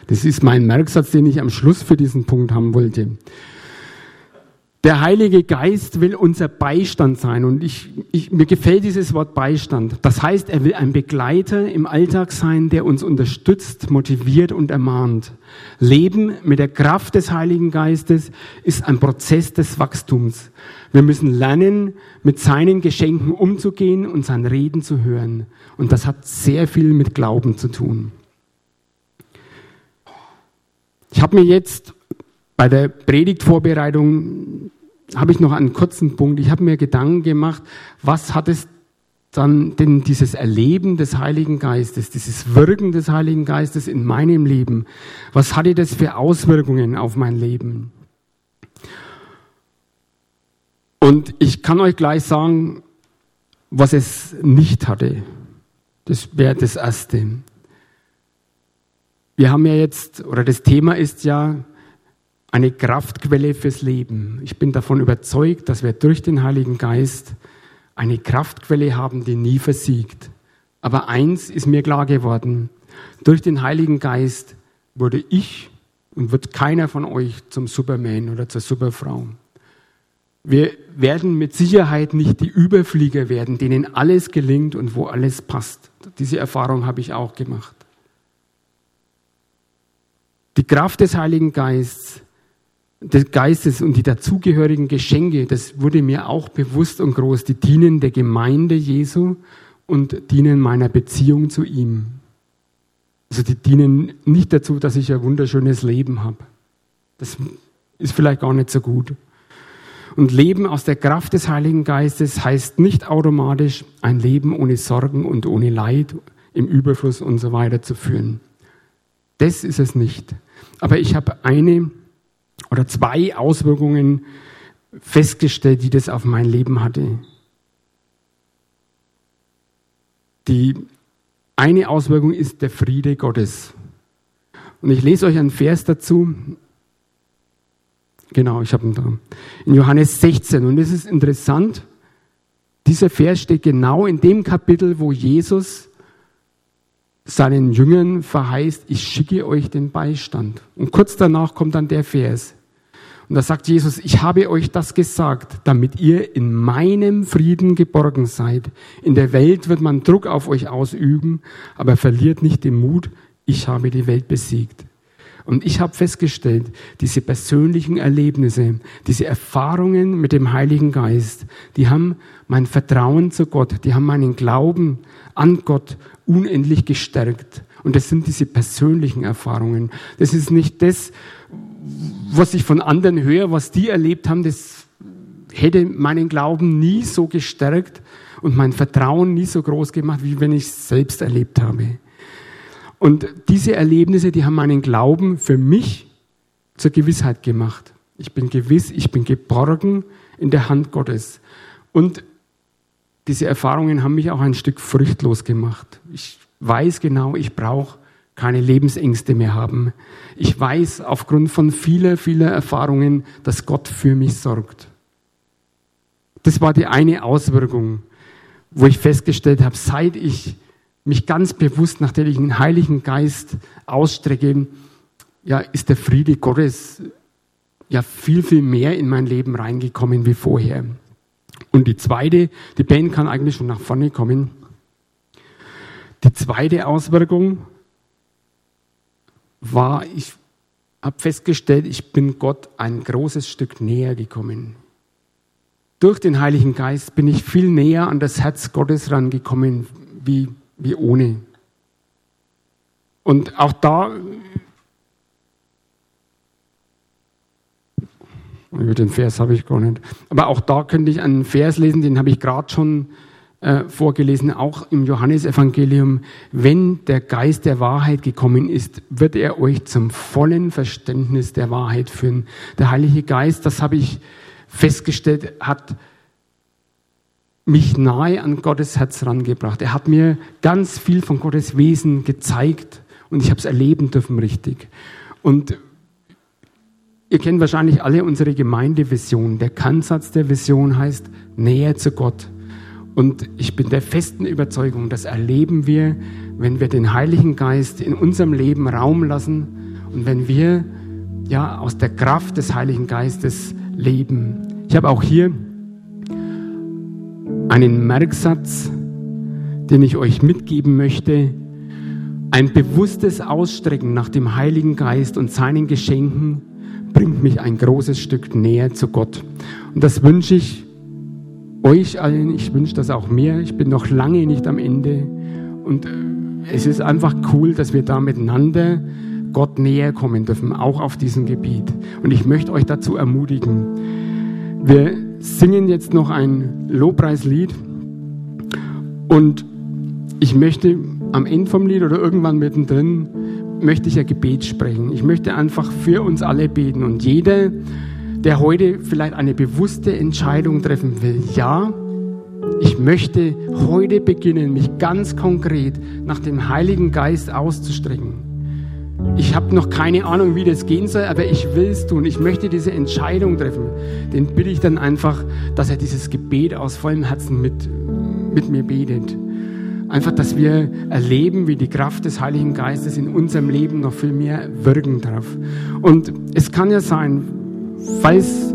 Das ist mein Merksatz, den ich am Schluss für diesen Punkt haben wollte. Der Heilige Geist will unser Beistand sein und ich, ich, mir gefällt dieses Wort Beistand. Das heißt, er will ein Begleiter im Alltag sein, der uns unterstützt, motiviert und ermahnt. Leben mit der Kraft des Heiligen Geistes ist ein Prozess des Wachstums. Wir müssen lernen, mit seinen Geschenken umzugehen und sein Reden zu hören. Und das hat sehr viel mit Glauben zu tun. Ich habe mir jetzt Bei der Predigtvorbereitung habe ich noch einen kurzen Punkt. Ich habe mir Gedanken gemacht, was hat es dann denn dieses Erleben des Heiligen Geistes, dieses Wirken des Heiligen Geistes in meinem Leben, was hatte das für Auswirkungen auf mein Leben? Und ich kann euch gleich sagen, was es nicht hatte. Das wäre das Erste. Wir haben ja jetzt, oder das Thema ist ja eine Kraftquelle fürs Leben. Ich bin davon überzeugt, dass wir durch den Heiligen Geist eine Kraftquelle haben, die nie versiegt. Aber eins ist mir klar geworden. Durch den Heiligen Geist wurde ich und wird keiner von euch zum Superman oder zur Superfrau. Wir werden mit Sicherheit nicht die Überflieger werden, denen alles gelingt und wo alles passt. Diese Erfahrung habe ich auch gemacht. Die Kraft des Heiligen Geistes, des Geistes und die dazugehörigen Geschenke, das wurde mir auch bewusst und groß, die dienen der Gemeinde Jesu und dienen meiner Beziehung zu ihm. Also die dienen nicht dazu, dass ich ein wunderschönes Leben habe. Das ist vielleicht gar nicht so gut. Und Leben aus der Kraft des Heiligen Geistes heißt nicht automatisch ein Leben ohne Sorgen und ohne Leid, im Überfluss und so weiter zu führen. Das ist es nicht. Aber ich habe eine oder zwei Auswirkungen festgestellt, die das auf mein Leben hatte. Die eine Auswirkung ist der Friede Gottes. Und ich lese euch einen Vers dazu Genau, ich habe ihn da. In Johannes 16. Und es ist interessant, dieser Vers steht genau in dem Kapitel, wo Jesus seinen Jüngern verheißt, ich schicke euch den Beistand. Und kurz danach kommt dann der Vers. Und da sagt Jesus, ich habe euch das gesagt, damit ihr in meinem Frieden geborgen seid. In der Welt wird man Druck auf euch ausüben, aber verliert nicht den Mut, ich habe die Welt besiegt. Und ich habe festgestellt, diese persönlichen Erlebnisse, diese Erfahrungen mit dem Heiligen Geist, die haben mein Vertrauen zu Gott, die haben meinen Glauben an Gott unendlich gestärkt. Und das sind diese persönlichen Erfahrungen. Das ist nicht das, was ich von anderen höre, was die erlebt haben, das hätte meinen Glauben nie so gestärkt und mein Vertrauen nie so groß gemacht, wie wenn ich es selbst erlebt habe. Und diese Erlebnisse, die haben meinen Glauben für mich zur Gewissheit gemacht. Ich bin gewiss, ich bin geborgen in der Hand Gottes. Und diese Erfahrungen haben mich auch ein Stück furchtlos gemacht. Ich weiß genau, ich brauche keine Lebensängste mehr haben. Ich weiß aufgrund von vieler, vieler Erfahrungen, dass Gott für mich sorgt. Das war die eine Auswirkung, wo ich festgestellt habe, seit ich mich ganz bewusst, nachdem ich den Heiligen Geist ausstrecke, ja, ist der Friede Gottes ja viel, viel mehr in mein Leben reingekommen wie vorher. Und die zweite, die Band kann eigentlich schon nach vorne kommen. Die zweite Auswirkung war, ich habe festgestellt, ich bin Gott ein großes Stück näher gekommen. Durch den Heiligen Geist bin ich viel näher an das Herz Gottes rangekommen wie wie ohne. Und auch da, den Vers habe ich gar nicht, aber auch da könnte ich einen Vers lesen, den habe ich gerade schon äh, vorgelesen, auch im Johannesevangelium. Wenn der Geist der Wahrheit gekommen ist, wird er euch zum vollen Verständnis der Wahrheit führen. Der Heilige Geist, das habe ich festgestellt, hat mich nahe an Gottes Herz rangebracht. Er hat mir ganz viel von Gottes Wesen gezeigt und ich habe es erleben dürfen richtig. Und ihr kennt wahrscheinlich alle unsere Gemeindevision. Der Kernsatz der Vision heißt Nähe zu Gott. Und ich bin der festen Überzeugung, das erleben wir, wenn wir den Heiligen Geist in unserem Leben Raum lassen und wenn wir ja aus der Kraft des Heiligen Geistes leben. Ich habe auch hier einen Merksatz, den ich euch mitgeben möchte. Ein bewusstes Ausstrecken nach dem Heiligen Geist und seinen Geschenken bringt mich ein großes Stück näher zu Gott. Und das wünsche ich euch allen, ich wünsche das auch mir. Ich bin noch lange nicht am Ende. Und äh, es ist einfach cool, dass wir da miteinander Gott näher kommen dürfen, auch auf diesem Gebiet. Und ich möchte euch dazu ermutigen. Wir singen jetzt noch ein Lobpreislied und ich möchte am Ende vom Lied oder irgendwann mittendrin möchte ich ein Gebet sprechen. Ich möchte einfach für uns alle beten und jeder, der heute vielleicht eine bewusste Entscheidung treffen will, ja, ich möchte heute beginnen, mich ganz konkret nach dem Heiligen Geist auszustrecken. Ich habe noch keine Ahnung, wie das gehen soll, aber ich will es tun. Ich möchte diese Entscheidung treffen. Den bitte ich dann einfach, dass er dieses Gebet aus vollem Herzen mit, mit mir betet. Einfach, dass wir erleben, wie die Kraft des Heiligen Geistes in unserem Leben noch viel mehr wirken darf. Und es kann ja sein, falls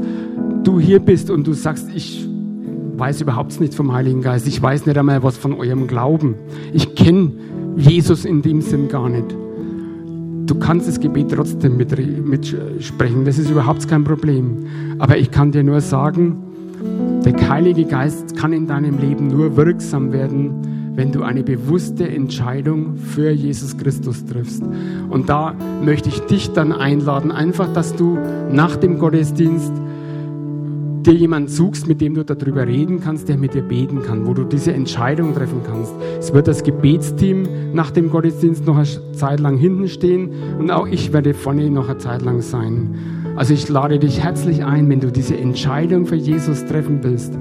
du hier bist und du sagst, ich weiß überhaupt nichts vom Heiligen Geist, ich weiß nicht einmal was von eurem Glauben, ich kenne Jesus in dem Sinn gar nicht. Du kannst das Gebet trotzdem mitsprechen, das ist überhaupt kein Problem. Aber ich kann dir nur sagen, der Heilige Geist kann in deinem Leben nur wirksam werden, wenn du eine bewusste Entscheidung für Jesus Christus triffst. Und da möchte ich dich dann einladen, einfach, dass du nach dem Gottesdienst dir jemanden suchst, mit dem du darüber reden kannst, der mit dir beten kann, wo du diese Entscheidung treffen kannst. Es wird das Gebetsteam nach dem Gottesdienst noch eine Zeit lang hinten stehen und auch ich werde vorne noch eine Zeit lang sein. Also ich lade dich herzlich ein, wenn du diese Entscheidung für Jesus treffen willst,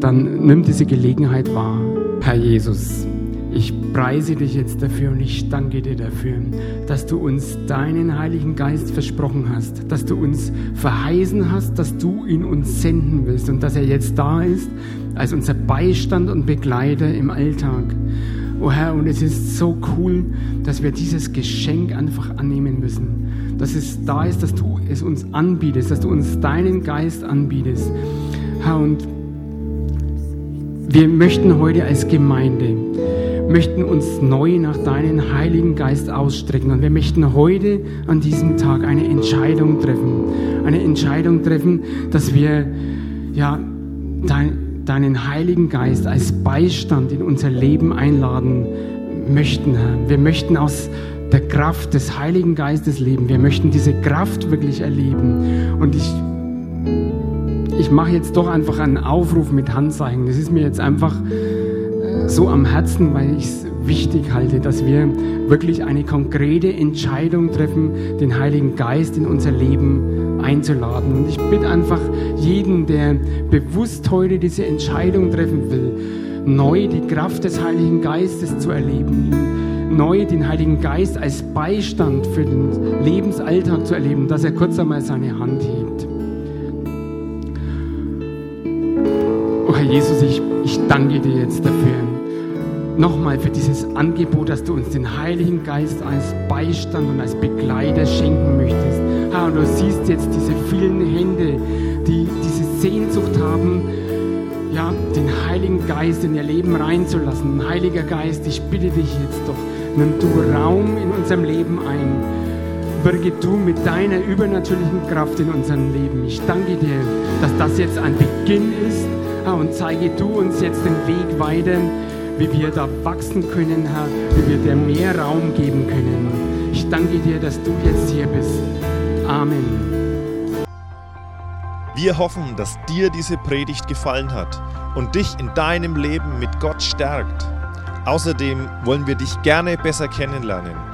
dann nimm diese Gelegenheit wahr. Herr Jesus, ich preise dich jetzt dafür und ich danke dir dafür, dass du uns deinen Heiligen Geist versprochen hast, dass du uns verheißen hast, dass du ihn uns senden willst und dass er jetzt da ist als unser Beistand und Begleiter im Alltag. Oh Herr, und es ist so cool, dass wir dieses Geschenk einfach annehmen müssen. Dass es da ist, dass du es uns anbietest, dass du uns deinen Geist anbietest. Herr, und wir möchten heute als Gemeinde, möchten uns neu nach deinem Heiligen Geist ausstrecken und wir möchten heute an diesem Tag eine Entscheidung treffen. Eine Entscheidung treffen, dass wir ja, dein, deinen Heiligen Geist als Beistand in unser Leben einladen möchten. Wir möchten aus der Kraft des Heiligen Geistes leben. Wir möchten diese Kraft wirklich erleben. Und ich ich mache jetzt doch einfach einen Aufruf mit Handzeichen. Das ist mir jetzt einfach äh, so am Herzen, weil ich es wichtig halte, dass wir wirklich eine konkrete Entscheidung treffen, den Heiligen Geist in unser Leben einzuladen. Und ich bitte einfach jeden, der bewusst heute diese Entscheidung treffen will, neu die Kraft des Heiligen Geistes zu erleben, neu den Heiligen Geist als Beistand für den Lebensalltag zu erleben, dass er kurz einmal seine Hand hebt. Jesus, ich, ich danke dir jetzt dafür. Nochmal für dieses Angebot, dass du uns den Heiligen Geist als Beistand und als Begleiter schenken möchtest. Herr, du siehst jetzt diese vielen Hände, die diese Sehnsucht haben, ja, den Heiligen Geist in ihr Leben reinzulassen. Heiliger Geist, ich bitte dich jetzt doch, nimm du Raum in unserem Leben ein. Wirke du mit deiner übernatürlichen Kraft in unserem Leben. Ich danke dir, dass das jetzt ein Beginn ist Herr, und zeige du uns jetzt den Weg weiter, wie wir da wachsen können, Herr, wie wir dir mehr Raum geben können. Ich danke dir, dass du jetzt hier bist. Amen. Wir hoffen, dass dir diese Predigt gefallen hat und dich in deinem Leben mit Gott stärkt. Außerdem wollen wir dich gerne besser kennenlernen.